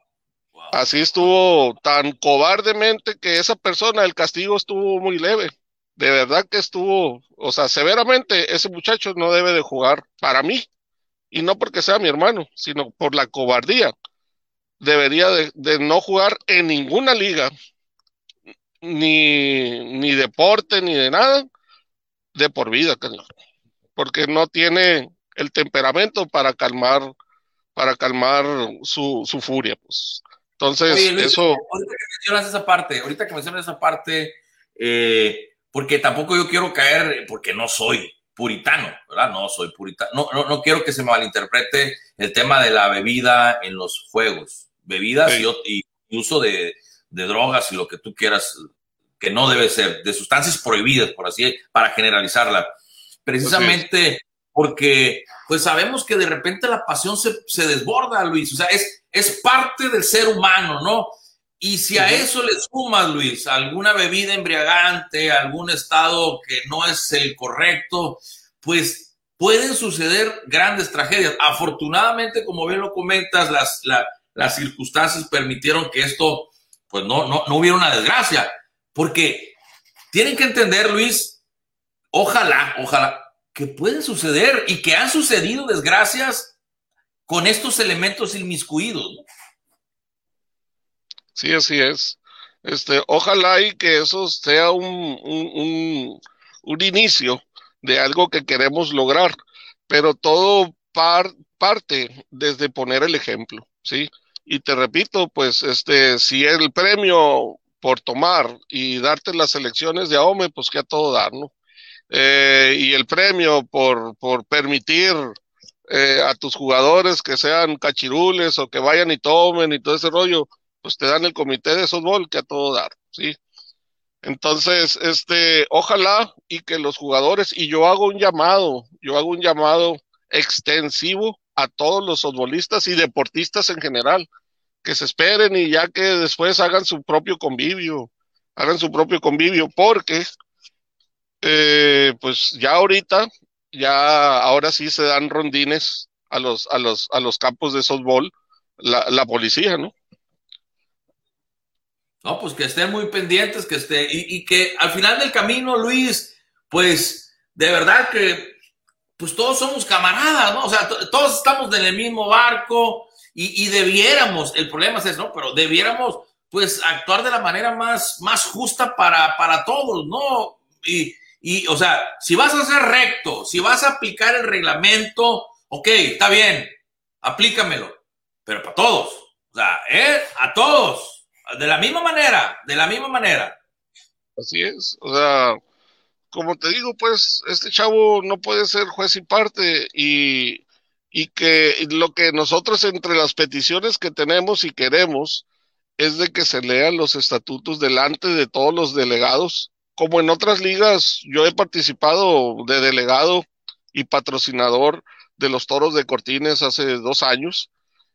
Así estuvo tan cobardemente que esa persona, el castigo estuvo muy leve. De verdad que estuvo, o sea, severamente ese muchacho no debe de jugar para mí. Y no porque sea mi hermano, sino por la cobardía. Debería de, de no jugar en ninguna liga, ni, ni deporte, ni de nada, de por vida, porque no tiene el temperamento para calmar, para calmar su, su furia, pues. Entonces, Oye, Luis, eso, Ahorita que mencionas esa parte, ahorita que mencionas esa parte, eh, porque tampoco yo quiero caer, porque no soy puritano, ¿verdad? No soy puritano. No, no, no quiero que se malinterprete el tema de la bebida en los juegos. Bebidas y, uso de, de drogas y lo que tú quieras, que no debe ser, de sustancias prohibidas, por así, para generalizarla. Precisamente porque, pues sabemos que de repente la pasión se, se desborda, Luis. O sea, es, es parte del ser humano, ¿no? Y si a eso le sumas, Luis, alguna bebida embriagante, algún estado que no es el correcto, pues pueden suceder grandes tragedias. Afortunadamente, como bien lo comentas, las, la- las circunstancias permitieron que esto, pues no, no, no hubiera una desgracia. Porque tienen que entender, Luis, ojalá, ojalá, que pueden suceder y que han sucedido desgracias con estos elementos inmiscuidos. ¿no? Sí, así es. Este, ojalá y que eso sea un, un, un, un inicio de algo que queremos lograr, pero todo par- parte desde poner el ejemplo, ¿sí? Y te repito, pues, este, si el premio por tomar y darte las elecciones de AOME, pues que a todo dar, ¿no? Eh, y el premio por, por permitir eh, a tus jugadores que sean cachirules o que vayan y tomen y todo ese rollo, pues te dan el comité de softball que a todo dar, ¿sí? Entonces, este, ojalá y que los jugadores, y yo hago un llamado, yo hago un llamado extensivo a todos los futbolistas y deportistas en general, que se esperen y ya que después hagan su propio convivio, hagan su propio convivio, porque eh, pues ya ahorita, ya ahora sí se dan rondines a los, a los, a los campos de softball, la, la policía, ¿no? No, pues que estén muy pendientes, que esté, y, y que al final del camino, Luis, pues de verdad que pues todos somos camaradas, ¿no? O sea, to- todos estamos en el mismo barco y, y debiéramos, el problema es eso, ¿no? Pero debiéramos pues actuar de la manera más, más justa para, para todos, ¿no? Y, y, o sea, si vas a ser recto, si vas a aplicar el reglamento, ok, está bien, aplícamelo, pero para todos, o sea, ¿eh? A todos, de la misma manera, de la misma manera. Así es, o sea, como te digo, pues este chavo no puede ser juez y parte y, y que lo que nosotros entre las peticiones que tenemos y queremos es de que se lean los estatutos delante de todos los delegados. Como en otras ligas, yo he participado de delegado y patrocinador de los toros de Cortines hace dos años.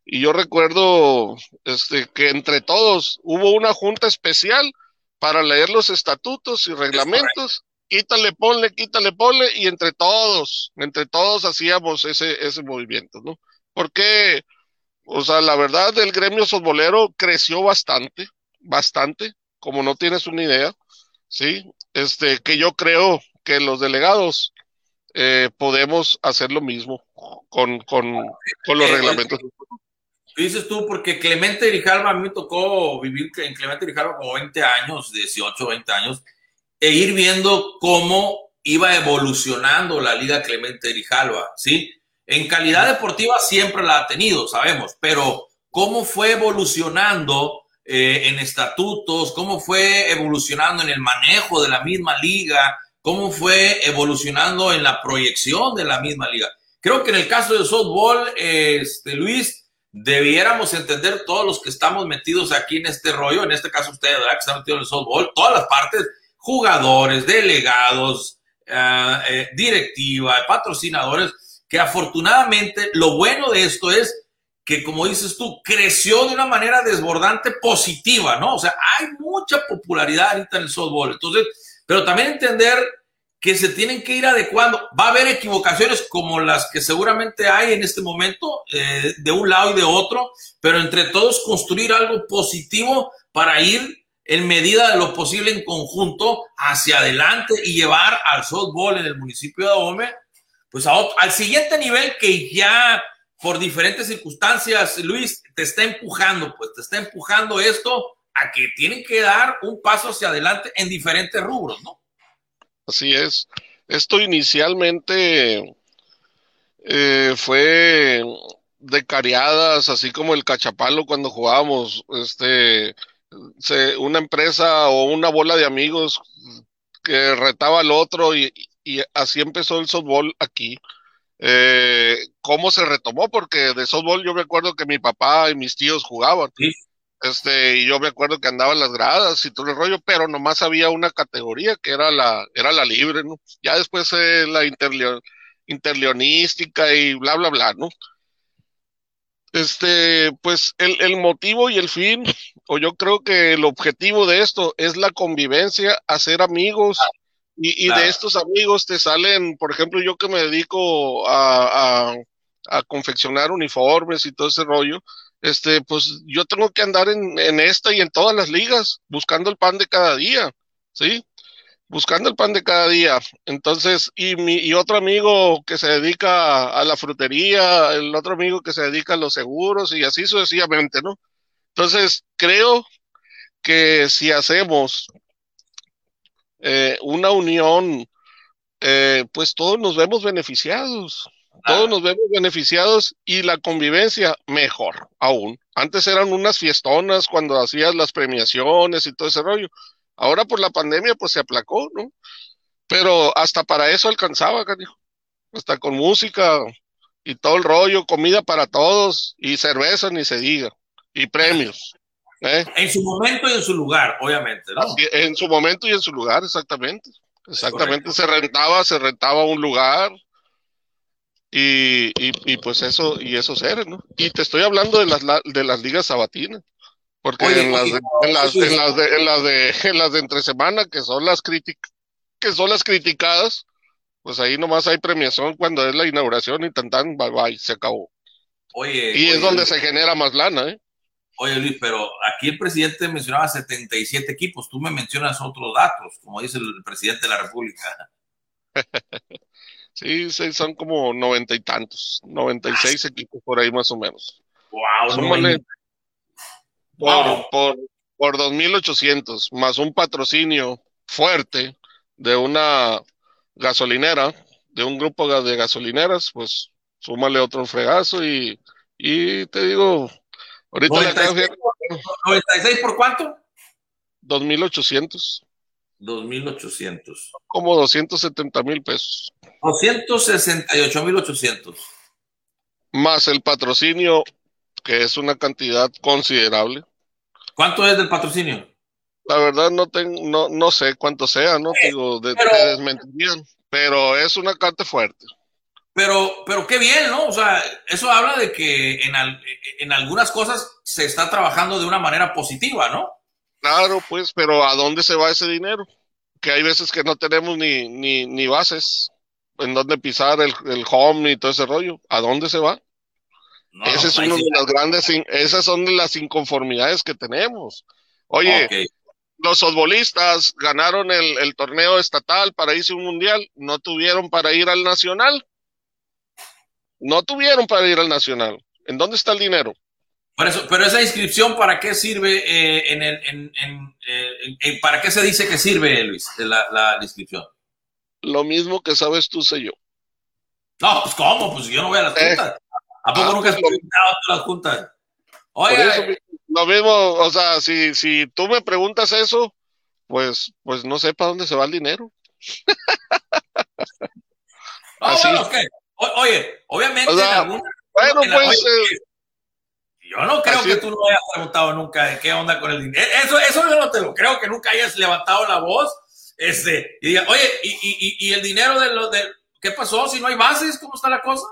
Y yo recuerdo este, que entre todos hubo una junta especial para leer los estatutos y reglamentos. Quítale, ponle, quítale, ponle, y entre todos, entre todos hacíamos ese, ese movimiento, ¿no? Porque, o sea, la verdad, el gremio softbolero creció bastante, bastante, como no tienes una idea, ¿sí? Este, que yo creo que los delegados eh, podemos hacer lo mismo con, con, con los Eh, reglamentos. Dices tú, porque Clemente Grijalva, a mí me tocó vivir en Clemente Grijalva como 20 años, 18, 20 años, e ir viendo cómo iba evolucionando la Liga Clemente Grijalva, ¿sí? En calidad deportiva siempre la ha tenido, sabemos, pero cómo fue evolucionando eh, en estatutos, cómo fue evolucionando en el manejo de la misma liga, cómo fue evolucionando en la proyección de la misma liga. Creo que en el caso del softball, este, Luis, debiéramos entender todos los que estamos metidos aquí en este rollo, en este caso ustedes, ¿verdad? Que están metidos en el softball, todas las partes, jugadores, delegados, uh, eh, directiva, patrocinadores, que afortunadamente lo bueno de esto es que, como dices tú, creció de una manera desbordante positiva, ¿no? O sea, hay mucha popularidad ahorita en el softball. Entonces, pero también entender que se tienen que ir adecuando. Va a haber equivocaciones como las que seguramente hay en este momento, eh, de un lado y de otro, pero entre todos construir algo positivo para ir en medida de lo posible en conjunto hacia adelante y llevar al softball en el municipio de Ahome, pues al siguiente nivel que ya por diferentes circunstancias, Luis, te está empujando, pues te está empujando esto a que tienen que dar un paso hacia adelante en diferentes rubros, ¿no? Así es. Esto inicialmente eh, fue de cariadas, así como el cachapalo cuando jugábamos, este, una empresa o una bola de amigos que retaba al otro y, así empezó el softball aquí. Eh, ¿Cómo se retomó? Porque de softball yo me acuerdo que mi papá y mis tíos jugaban. Este, y yo me acuerdo que andaban las gradas y todo el rollo, pero nomás había una categoría que era la, era la libre, ¿no? Ya después eh, la interleonística y bla, bla, bla, ¿no? Este, pues el, el, motivo y el fin, o yo creo que el objetivo de esto es la convivencia, hacer amigos, y, y de estos amigos te salen, por ejemplo, yo que me dedico a, a, a, confeccionar uniformes y todo ese rollo, este, pues yo tengo que andar en, esta y en todas las ligas, buscando el pan de cada día, ¿sí? buscando el pan de cada día. Entonces, y, mi, y otro amigo que se dedica a, la frutería, el otro amigo que se dedica a los seguros y así sucesivamente, ¿no? Entonces, creo que si hacemos eh, una unión, eh, pues todos nos vemos beneficiados. Todos nos vemos beneficiados y la convivencia mejor aún. Antes eran unas fiestonas cuando hacías las premiaciones y todo ese rollo Ahora por la pandemia pues se aplacó, ¿no? Pero hasta para eso alcanzaba, cariño. Hasta con música y todo el rollo, comida para todos y cerveza ni se diga. Y premios. ¿eh? En su momento y en su lugar, obviamente, ¿no? en su momento y en su lugar, exactamente. Exactamente, se rentaba, se rentaba un lugar, y, y, y, pues eso, y esos eran, ¿no? Y te estoy hablando de las, de las ligas sabatinas. Porque en, las de, en, las, en, las de, en, las de, en las de entre semana, que son las críticas, que son las criticadas, pues ahí nomás hay premiación cuando es la inauguración y tan tan, bye bye, se acabó. Oye, y oye, es donde Luis, se genera más lana, ¿eh? Oye, Luis, pero aquí el presidente mencionaba 77 equipos. Tú me mencionas otros datos, como dice el presidente de la República. sí, son como noventa y tantos, noventa y seis equipos por ahí más o menos. Wow, Súmale, por, por, por 2.800, más un patrocinio fuerte de una gasolinera, de un grupo de gasolineras, pues súmale otro fregazo y, y te digo, ahorita 96, le ¿96 por cuánto? 2.800. 2.800. Como 270 mil pesos. 268.800. Más el patrocinio que es una cantidad considerable. ¿Cuánto es del patrocinio? La verdad no tengo, no, no sé cuánto sea, ¿no? Eh, Digo, de, pero- te desmentirían, pero es una carta fuerte. Pero, pero qué bien, ¿no? O sea, eso habla de que en, al- en algunas cosas se está trabajando de una manera positiva, ¿no? Claro, pues, pero ¿a dónde se va ese dinero? Que hay veces que no tenemos ni, ni, ni bases en dónde pisar el, el home y todo ese rollo. ¿A dónde se va? Ese es uno de las grandes, esas son las inconformidades que tenemos. Oye, los futbolistas ganaron el, el torneo estatal para irse a un mundial, no tuvieron para ir al nacional. No tuvieron para ir al nacional. ¿En dónde está el dinero? Por eso, pero esa inscripción, ¿para qué sirve? eh, en el, en, en, eh, ¿Para qué se dice que sirve, Luis, la, la inscripción? Lo mismo que sabes tú, sé yo. No, pues ¿cómo? Pues yo no voy a las Eh. juntas. ¿A poco Ah, nunca has presentado a las juntas? Oye, eso, lo mismo, o sea, si, si tú me preguntas eso, pues, pues no sé para dónde se va el dinero. no, así. bueno, que, o- oye, obviamente O sea, en alguna- bueno, en la- pues, oye, eh, yo no creo así que tú no hayas preguntado nunca de qué onda con el dinero. Eh, Eso, eso yo no te lo creo, que nunca hayas levantado la voz este, y diga, oye, ¿y, y, y- y el dinero de lo de qué pasó? Si no hay bases, ¿cómo está la cosa?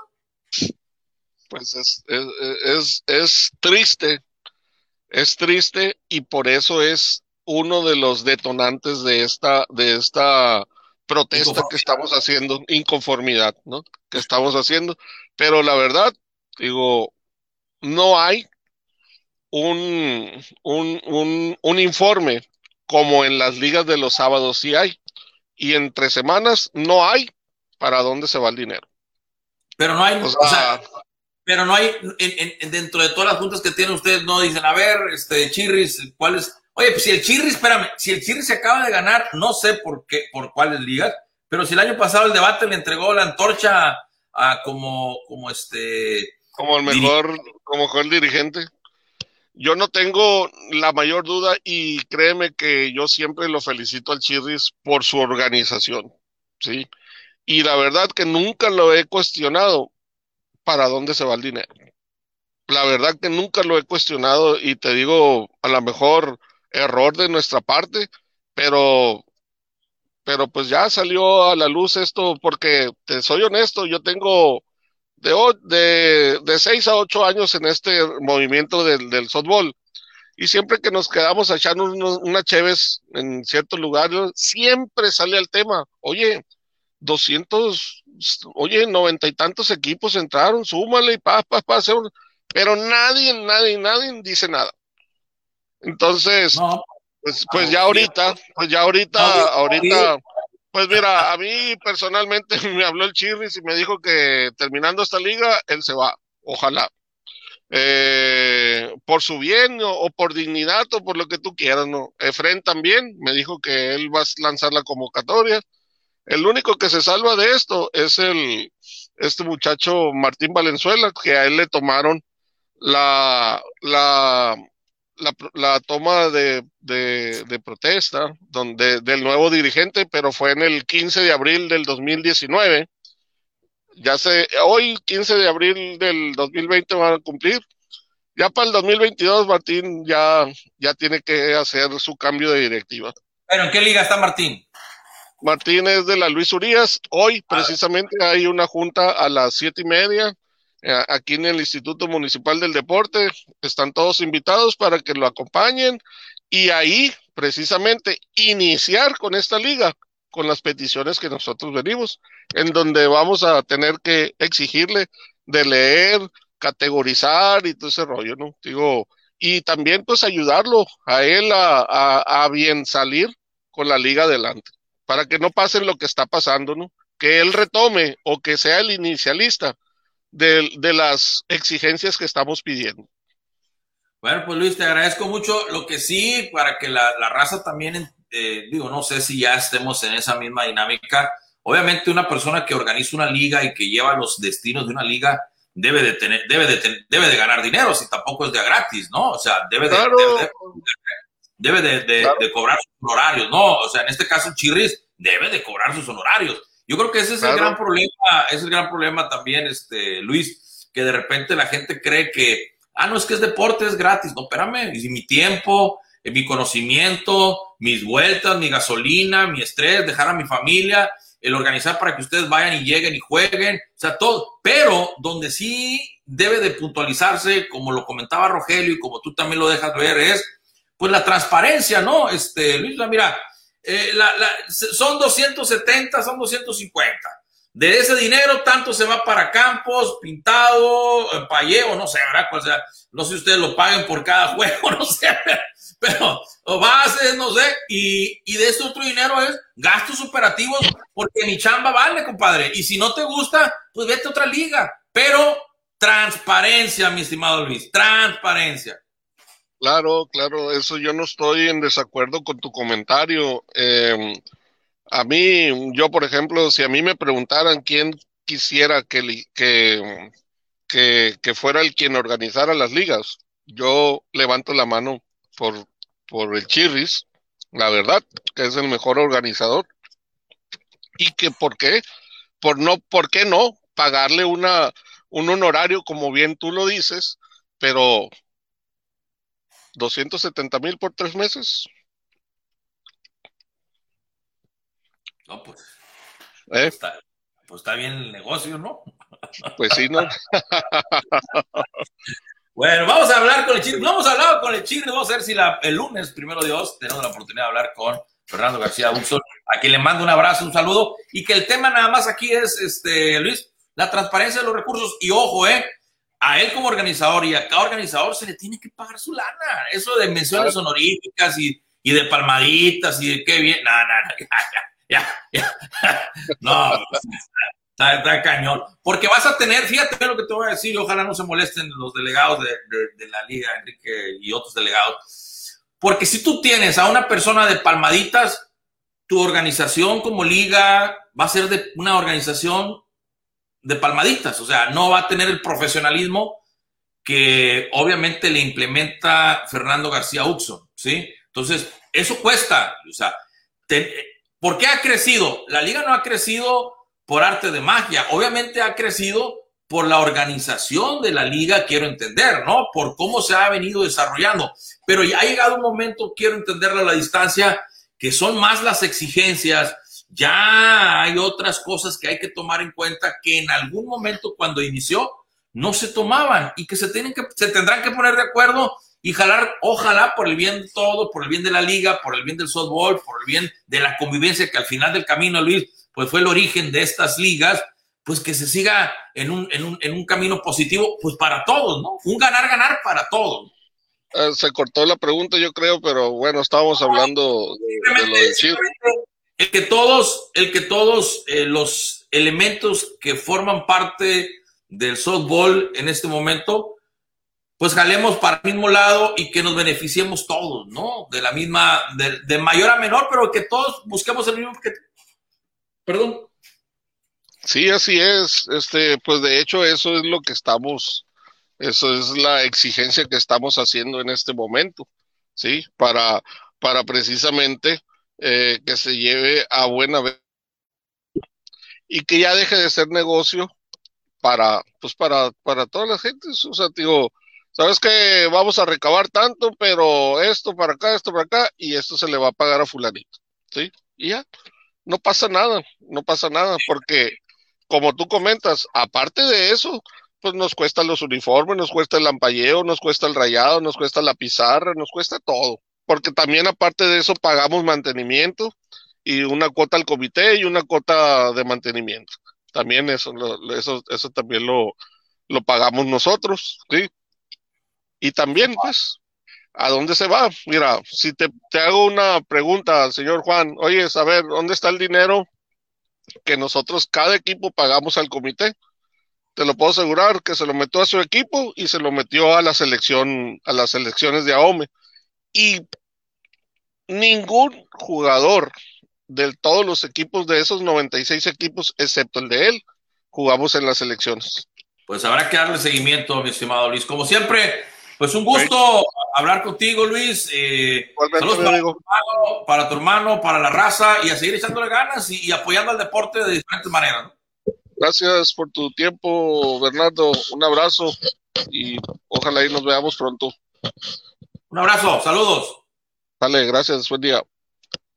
pues es, es, es, es triste, es triste y por eso es uno de los detonantes de esta, de esta protesta que estamos haciendo, inconformidad, ¿no? Que estamos haciendo. Pero la verdad, digo, no hay un, un, un, un informe como en las ligas de los sábados sí hay. Y entre semanas no hay para dónde se va el dinero. Pero no hay, O o sea, sea, pero no hay, en, en- dentro de todas las juntas que tienen ustedes, no dicen, a ver, este, Chirris, ¿cuál es? Oye, pues si el Chirris, espérame, si el Chirris se acaba de ganar, no sé por qué, por cuáles ligas, pero si el año pasado el debate le entregó la antorcha a como, como este, como el mejor, como mejor dirigente. Yo no tengo la mayor duda y créeme que yo siempre lo felicito al Chirris por su organización, ¿sí? Y la verdad que nunca lo he cuestionado para dónde se va el dinero. La verdad que nunca lo he cuestionado y te digo, a lo mejor error de nuestra parte, pero pero pues ya salió a la luz esto porque te soy honesto, yo tengo de, de, de seis a ocho años en este movimiento del, del softball. Y siempre que nos quedamos echar unos- unas cheves en ciertos lugares, siempre sale el tema. Oye, 200, oye, noventa y tantos equipos entraron, súmale y pa, pa, pa, hacer un- Pero nadie, nadie, nadie dice nada. Entonces, pues, pues ya ahorita, pues ya ahorita, ahorita, pues mira, a mí personalmente me habló el Chirris y me dijo que terminando esta liga, él se va. Ojalá. Eh, por su bien o, o por dignidad o por lo que tú quieras, ¿no? Efren también me dijo que él va a lanzar la convocatoria. El único que se salva de esto es el, este muchacho Martín Valenzuela, que a él le tomaron la, la, la, la toma de, de, de protesta donde, del nuevo dirigente, pero fue en el 15 de abril del 2019. Ya sé, hoy 15 de abril del 2020 van a cumplir. Ya para el 2022 Martín ya, ya tiene que hacer su cambio de directiva. Pero ¿en qué liga está Martín? Martín es de la Luis Urias. Hoy precisamente hay una junta a las siete y media aquí en el Instituto Municipal del Deporte. Están todos invitados para que lo acompañen y ahí precisamente iniciar con esta liga, con las peticiones que nosotros venimos, en donde vamos a tener que exigirle de leer, categorizar y todo ese rollo, ¿no? Digo, y también pues ayudarlo a él a, a, a bien salir con la liga adelante, para que no pase lo que está pasando, ¿no? Que él retome o que sea el inicialista de, de las exigencias que estamos pidiendo. Bueno, pues Luis, te agradezco mucho. Lo que sí, para que la, la raza también, eh, digo, no sé si ya estemos en esa misma dinámica. Obviamente, una persona que organiza una liga y que lleva los destinos de una liga debe de tener, debe de, ten- debe de ganar dinero, si tampoco es de gratis, ¿no? O sea, debe de, Claro. debe de, debe de- de- de cobrar sus honorarios, ¿no? O sea, en este caso, Chirris debe de cobrar sus honorarios. Yo creo que ese es el gran problema, es el gran problema también, este, Luis, que de repente la gente cree que, ah, no, es que es deporte, es gratis. No, espérame, y mi tiempo, eh, mi conocimiento, mis vueltas, mi gasolina, mi estrés, dejar a mi familia, el organizar para que ustedes vayan y lleguen y jueguen, o sea, todo. Pero donde sí debe de puntualizarse, como lo comentaba Rogelio y como tú también lo dejas ver, es pues la transparencia, ¿no? Este, Luis, mira, eh, la- la- son 270, son 250. De ese dinero, tanto se va para campos, pintado, eh, payeo, no sé, ¿verdad? O sea, no sé si ustedes lo paguen por cada juego, no sé, pero o bases, no sé, y, y de este otro dinero es gastos operativos, porque mi chamba vale, compadre. Y si no te gusta, pues vete a otra liga. Pero transparencia, mi estimado Luis, transparencia. Claro, claro, eso yo no estoy en desacuerdo con tu comentario. Eh, a mí, yo por ejemplo, si a mí me preguntaran quién quisiera que, que, que fuera el quien organizara las ligas, yo levanto la mano por, por el Chirris, la verdad, que es el mejor organizador. Y que, ¿por qué? Por no, ¿por qué no? Pagarle una, un honorario, como bien tú lo dices, pero 270 mil por tres meses. No, pues, ¿Eh? está, pues está bien el negocio, ¿no? Pues sí, ¿no? Bueno, vamos a hablar con el Chirri. No hemos hablado con el Chirri. Vamos a ver si la- el lunes, primero Dios, tenemos la oportunidad de hablar con Fernando García Buxon a quien le mando un abrazo, un saludo, y que el tema nada más aquí es, este, Luis, la transparencia de los recursos. Y ojo, eh, a él como organizador y a cada organizador se le tiene que pagar su lana. Eso de menciones honoríficas y, y de palmaditas y de qué bien. No, no, no, ya, ya, ya. No, está, está, cañón. Porque vas a tener, fíjate lo que te voy a decir, ojalá no se molesten los delegados de, de, de la liga, Enrique y otros delegados. Porque si tú tienes a una persona de palmaditas, tu organización como liga va a ser de una organización de palmaditas, o sea, no va a tener el profesionalismo que obviamente le implementa Fernando García Uxon, ¿sí? Entonces, eso cuesta, o sea, te, ¿por qué ha crecido? La liga no ha crecido por arte de magia, obviamente ha crecido por la organización de la liga, quiero entender, ¿no? Por cómo se ha venido desarrollando, pero ya ha llegado un momento, quiero entenderlo a la distancia, que son más las exigencias, ya hay otras cosas que hay que tomar en cuenta que en algún momento cuando inició no se tomaban y que se, tienen que, se tendrán que poner de acuerdo y jalar, ojalá por el bien de todo, por el bien de la liga, por el bien del softball, por el bien de la convivencia que al final del camino, Luis, pues fue el origen de estas ligas, pues que se siga en un, en un, en un camino positivo, pues para todos, ¿no? Un ganar-ganar para todos. Uh, se cortó la pregunta, yo creo, pero bueno, estábamos hablando de, de lo Chile el que todos, el que todos eh, los elementos que forman parte del softball en este momento, pues jalemos para el mismo lado y que nos beneficiemos todos, ¿no? De la misma, de, de mayor a menor, pero que todos busquemos el mismo objetivo. Perdón. Sí, así es. Este, pues de hecho, eso es lo que estamos, eso es la exigencia que estamos haciendo en este momento, ¿sí? Para, para precisamente eh, que se lleve a buena y que ya deje de ser negocio para, pues para, para toda la gente. O sea, digo, sabes que vamos a recabar tanto, pero esto para acá, esto para acá, y esto se le va a pagar a fulanito, ¿sí? Y ya, no pasa nada, no pasa nada, porque como tú comentas, aparte de eso, pues nos cuesta los uniformes, nos cuesta el lampalleo, nos cuesta el rayado, nos cuesta la pizarra, nos cuesta todo porque también aparte de eso pagamos mantenimiento y una cuota al comité y una cuota de mantenimiento. También eso, lo, eso, eso también lo, lo pagamos nosotros, ¿sí? Y también, pues, ¿a dónde se va? Mira, si te, te hago una pregunta, señor Juan, oye, a ver, ¿dónde está el dinero que nosotros, cada equipo, pagamos al comité? Te lo puedo asegurar que se lo metió a su equipo y se lo metió a la selección, a las selecciones de AOME y ningún jugador de todos los equipos de esos 96 equipos, excepto el de él, jugamos en las elecciones. Pues habrá que darle seguimiento, mi estimado Luis. Como siempre, pues un gusto sí. hablar contigo, Luis. Eh, saludos para tu, hermano, para tu, hermano, para la raza y a seguir echándole ganas y, y apoyando al deporte de diferentes maneras. Gracias por tu tiempo, Bernardo. Un abrazo y ojalá ahí nos veamos pronto. Un abrazo, saludos. Dale, gracias, buen día.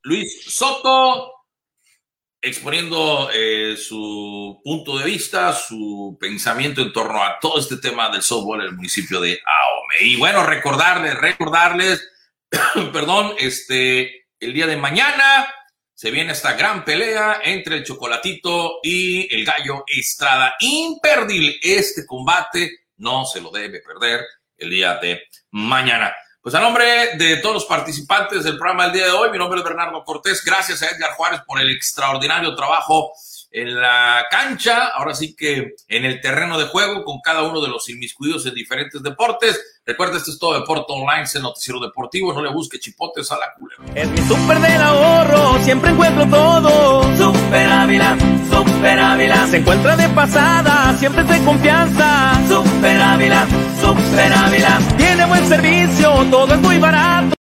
Luis Soto, exponiendo eh, su punto de vista, su pensamiento en torno a todo este tema del softball en el municipio de Ahome. Y bueno, recordarles, recordarles, perdón, este, el día de mañana se viene esta gran pelea entre el Chocolatito y el Gallo Estrada. Imperdible este combate, no se lo debe perder el día de mañana. Pues a nombre de todos los participantes del programa del día de hoy, mi nombre es Bernardo Cortés. Gracias a Edgar Juárez por el extraordinario trabajo en la cancha, ahora sí que en el terreno de juego con cada uno de los inmiscuidos en diferentes deportes. Recuerda, este es todo Deporte Online, es el noticiero deportivo, no le busque chipotes a la culera. Es mi super del ahorro, siempre encuentro todo. Super Ávila, Super Ávila. Se encuentra de pasada, siempre es de confianza. Super Ávila, Super Ávila. Tiene buen servicio, todo es muy barato.